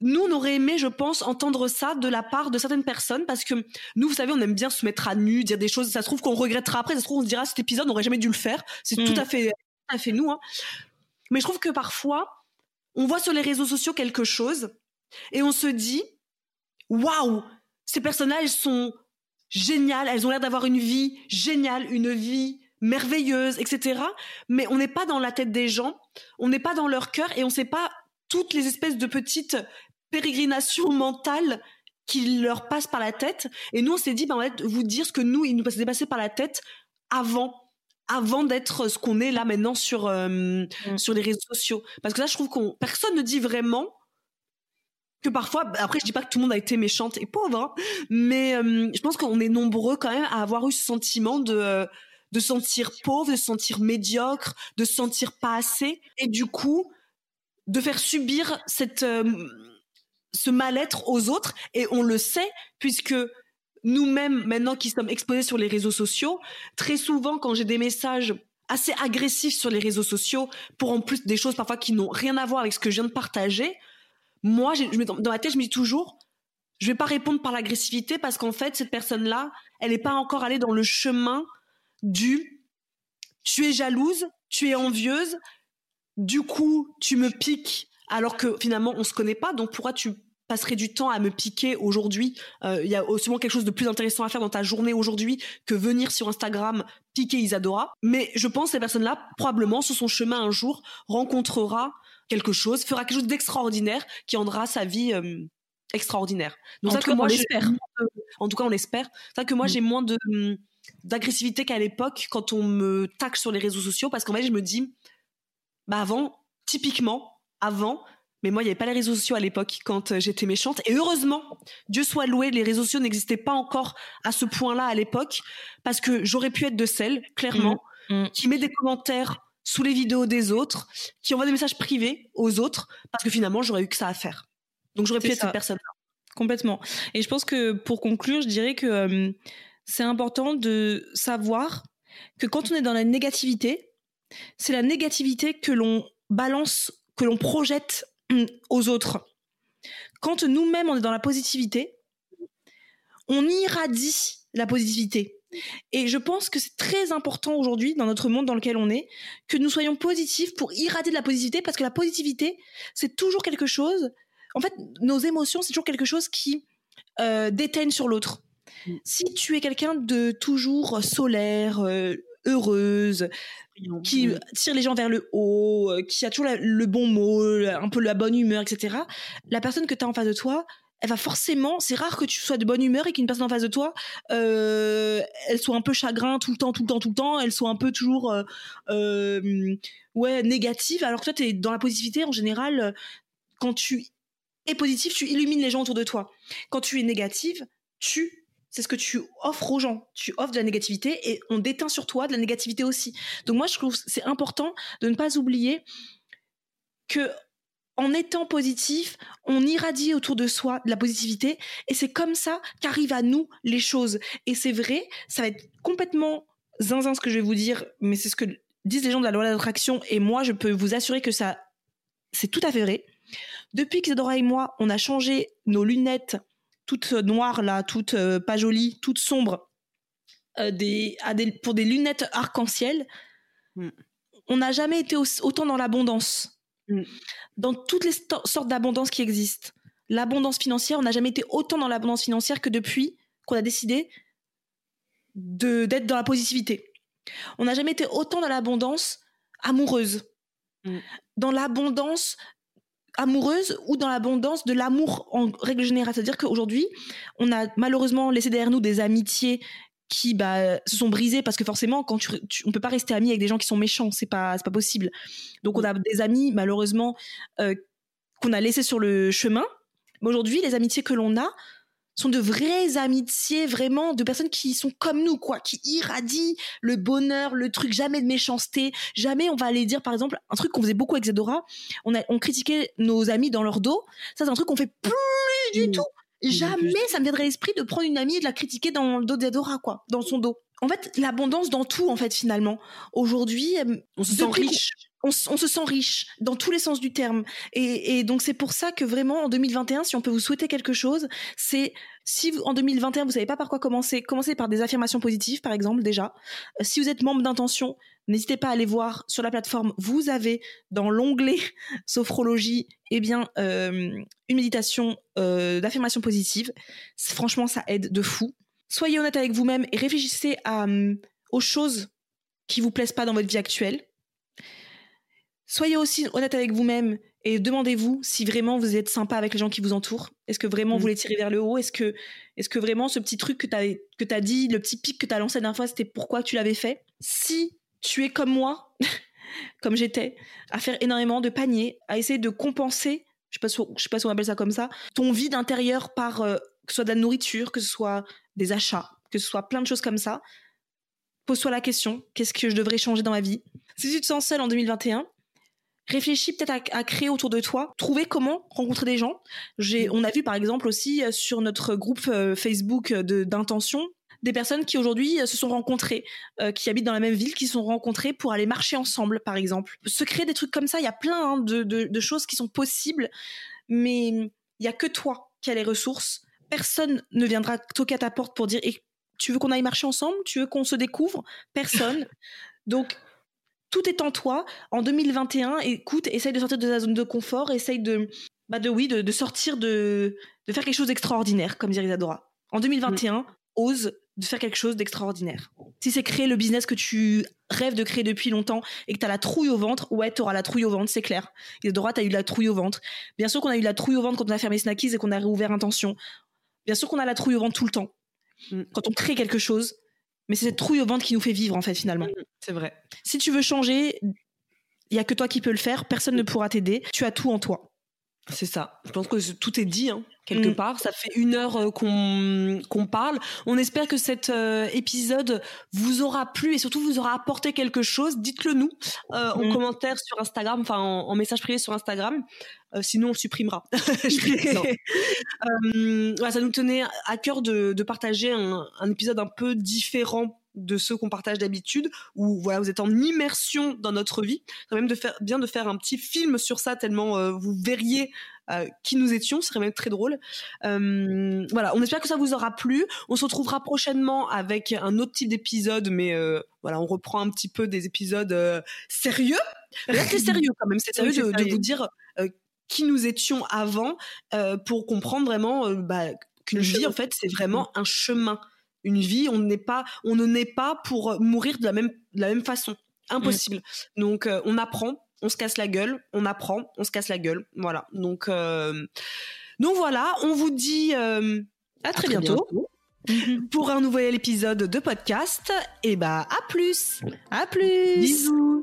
nous, on aurait aimé, je pense, entendre ça de la part de certaines personnes parce que nous, vous savez, on aime bien se mettre à nu, dire des choses. Ça se trouve qu'on regrettera après. Ça se trouve, on se dira cet épisode, on n'aurait jamais dû le faire. C'est tout mm. à fait, tout à fait nous. Hein. Mais je trouve que parfois, on voit sur les réseaux sociaux quelque chose et on se dit, waouh, ces personnages sont géniales. Elles ont l'air d'avoir une vie géniale, une vie merveilleuse, etc. Mais on n'est pas dans la tête des gens, on n'est pas dans leur cœur et on ne sait pas toutes les espèces de petites pérégrination mentale qui leur passe par la tête. Et nous, on s'est dit, ben, on va vous dire ce que nous, il nous passait passé par la tête avant avant d'être ce qu'on est là maintenant sur euh, mm. sur les réseaux sociaux parce que là je trouve qu'on personne ne dit vraiment que parfois après je dis pas que tout le monde a été méchante et pauvre hein, mais euh, je pense qu'on est nombreux quand même à avoir eu ce sentiment de de sentir pauvre de se sentir médiocre de se sentir pas assez et du coup de faire subir cette euh, ce mal-être aux autres. Et on le sait puisque nous-mêmes maintenant qui sommes exposés sur les réseaux sociaux, très souvent quand j'ai des messages assez agressif sur les réseaux sociaux pour en plus des choses parfois qui n'ont rien à voir avec ce que je viens de partager, moi, je dans ma tête, je me dis toujours, je vais pas répondre par l'agressivité parce qu'en fait, cette personne-là, elle n'est pas encore allée dans le chemin du tu es jalouse, tu es envieuse, du coup, tu me piques alors que finalement, on se connaît pas, donc pourquoi tu passerais du temps à me piquer aujourd'hui? Euh, Il y a souvent quelque chose de plus intéressant à faire dans ta journée aujourd'hui que venir sur Instagram piquer Isadora. Mais je pense que cette personne-là, probablement, sur son chemin un jour, rencontrera quelque chose, fera quelque chose d'extraordinaire qui rendra sa vie euh, extraordinaire. Donc en ça que moi, j'espère. En tout cas, on espère. Ça que moi, mm. j'ai moins de hum, d'agressivité qu'à l'époque quand on me taxe sur les réseaux sociaux parce qu'en fait, je me dis, bah avant, typiquement, avant, mais moi, il n'y avait pas les réseaux sociaux à l'époque quand euh, j'étais méchante. Et heureusement, Dieu soit loué, les réseaux sociaux n'existaient pas encore à ce point-là à l'époque, parce que j'aurais pu être de celle, clairement, mm. Mm. qui met des commentaires sous les vidéos des autres, qui envoie des messages privés aux autres, parce que finalement, j'aurais eu que ça à faire. Donc j'aurais pu être cette personne-là. Complètement. Et je pense que pour conclure, je dirais que euh, c'est important de savoir que quand on est dans la négativité, c'est la négativité que l'on balance, que l'on projette hum, aux autres. Quand nous-mêmes on est dans la positivité, on irradie la positivité. Et je pense que c'est très important aujourd'hui, dans notre monde dans lequel on est, que nous soyons positifs pour irradier de la positivité, parce que la positivité, c'est toujours quelque chose. En fait, nos émotions, c'est toujours quelque chose qui euh, déteigne sur l'autre. Mm. Si tu es quelqu'un de toujours solaire, euh, heureuse, qui tire les gens vers le haut, euh, qui a toujours le bon mot, un peu la bonne humeur, etc. La personne que tu as en face de toi, elle va forcément, c'est rare que tu sois de bonne humeur et qu'une personne en face de toi, euh, elle soit un peu chagrin tout le temps, tout le temps, tout le temps, elle soit un peu toujours, euh, euh, ouais, négative. Alors que toi, tu es dans la positivité en général. Quand tu es positif, tu illumines les gens autour de toi. Quand tu es négative, tu c'est ce que tu offres aux gens. Tu offres de la négativité et on déteint sur toi de la négativité aussi. Donc moi, je trouve c'est important de ne pas oublier que en étant positif, on irradie autour de soi de la positivité et c'est comme ça qu'arrivent à nous les choses. Et c'est vrai, ça va être complètement zinzin ce que je vais vous dire, mais c'est ce que disent les gens de la loi d'attraction et moi je peux vous assurer que ça c'est tout à fait vrai. Depuis qu'Isadora et moi, on a changé nos lunettes toutes noires là, toutes euh, pas jolies, toutes sombres, euh, des, pour des lunettes arc-en-ciel, mm. on n'a jamais été autant dans l'abondance Mm. Dans toutes les sortes d'abondance qui existent. L'abondance financière, on n'a jamais été autant dans l'abondance financière que depuis qu'on a décidé d'être dans la positivité. On n'a jamais été autant dans l'abondance amoureuse. Mm. Dans l'abondance amoureuse ou dans l'abondance de l'amour en règle générale. C'est-à-dire qu'aujourd'hui, on a malheureusement laissé derrière nous des amitiés qui bah, se sont brisés parce que forcément quand tu, on peut pas rester ami avec des gens qui sont méchants. C'est pas pas possible. Donc on a des amis malheureusement euh, qu'on a laissés sur le chemin. Mais aujourd'hui les amitiés que l'on a sont de vraies amitiés vraiment de personnes qui sont comme nous quoi qui irradient le bonheur le truc jamais de méchanceté jamais on va aller dire par exemple un truc qu'on faisait beaucoup avec Zedora on a on critiquait nos amis dans leur dos ça c'est un truc qu'on fait plus du mmh. tout Jamais ça me viendrait l'esprit de prendre une amie et de la critiquer dans le dos d'Adora, quoi, dans son dos. En fait, l'abondance dans tout, en fait, finalement. Aujourd'hui, on se sent riche. On, se sent riche dans tous les sens du terme. Et, donc c'est pour ça que vraiment en 2021, si on peut vous souhaiter quelque chose, c'est si en 2021 vous savez pas par quoi commencer, commencez par des affirmations positives, par exemple déjà. Euh, si vous êtes membre d'intention, N'hésitez pas à aller voir sur la plateforme. Vous avez dans l'onglet sophrologie, eh bien, euh, une méditation euh, d'affirmation positive. Franchement, ça aide de fou. Soyez honnête avec vous-même et réfléchissez à, euh, aux choses qui vous plaisent pas dans votre vie actuelle. Soyez aussi honnête avec vous-même et demandez-vous si vraiment vous êtes sympa avec les gens qui vous entourent. Est-ce que vraiment vous mm. les tirez vers le haut? Est-ce que, est que vraiment ce petit truc que tu as, dit, le petit pic que tu as lancé la dernière fois, c'était pourquoi tu l'avais fait? Si tu es comme moi, comme j'étais, à faire énormément de paniers, à essayer de compenser, je ne sais, sais, pas si on appelle ça comme ça, ton vide intérieur par euh, que ce soit de la nourriture, que ce soit des achats, que ce soit plein de choses comme ça. Pose-toi la question, qu'est-ce que je devrais changer dans ma vie? Si tu te sens seul en 2021, réfléchis peut-être à, créer autour de toi, trouver comment rencontrer des gens. J'ai, on a vu par exemple aussi euh, sur notre groupe euh, Facebook d'intention des personnes qui aujourd'hui se sont rencontrées, euh, qui habitent dans la même ville, qui se sont rencontrées pour aller marcher ensemble, par exemple. Se créer des trucs comme ça, il y a plein hein, de, de, de, choses qui sont possibles, mais il y a que toi qui as les ressources. Personne ne viendra toquer à ta porte pour dire eh, tu veux qu'on aille marcher ensemble? Tu veux qu'on se découvre? Personne. Donc, tout est en toi. En 2021, écoute, essaye de sortir de ta zone de confort, essaye de, bah de oui, de, de sortir de, de faire quelque chose d'extraordinaire, comme dirait Isadora. En 2021, mm. ose de faire quelque chose d'extraordinaire. Si c'est créer le business que tu rêves de créer depuis longtemps et que tu as la trouille au ventre, ouais, tu auras la trouille au ventre, c'est clair. Isadora, tu as eu la trouille au ventre. Bien sûr qu'on a eu la trouille au ventre quand on a fermé Snackies et qu'on a réouvert Intention. Bien sûr qu'on a la trouille au ventre tout le temps. Mm. Quand on crée quelque chose, mais c'est cette trouille au ventre qui nous fait vivre, en fait, finalement. Mm, c'est vrai. Si tu veux changer, il y a que toi qui peux le faire. Personne ne pourra t'aider. Tu as tout en toi. C'est ça. Je pense que tout est dit. Hein quelque mm. part. Ça fait une heure euh, qu'on qu'on parle. On espère que cet euh, épisode vous aura plu et surtout vous aura apporté quelque chose. Dites-le nous euh, en mm. commentaire sur Instagram, enfin en, message privé sur Instagram. sinon, on le supprimera. voilà, ça nous tenait à cœur de, de partager un, un épisode un peu différent de ceux qu'on partage d'habitude, où voilà, vous êtes en immersion dans notre vie. Quand même de faire, bien de faire un petit film sur ça, tellement vous verriez euh, qui nous étions, ce serait même très drôle. Euh, voilà, on espère que ça vous aura plu. On se retrouvera prochainement avec un autre type d'épisode, mais euh, voilà, on reprend un petit peu des épisodes sérieux. Là, c'est sérieux quand même, c'est sérieux, de, vous dire qui nous étions avant pour comprendre vraiment bah, qu'une vie, en fait, c'est vraiment un chemin. Une vie, on n'est pas, on ne naît pas pour mourir de la même, de la même façon. Impossible. Mm. Donc, on apprend on se casse la gueule, on apprend, on se casse la gueule. Voilà. Donc, euh, donc voilà, on vous dit euh, à, très, bientôt. pour un nouvel épisode de podcast. Et bah, à plus. À plus. Bisous.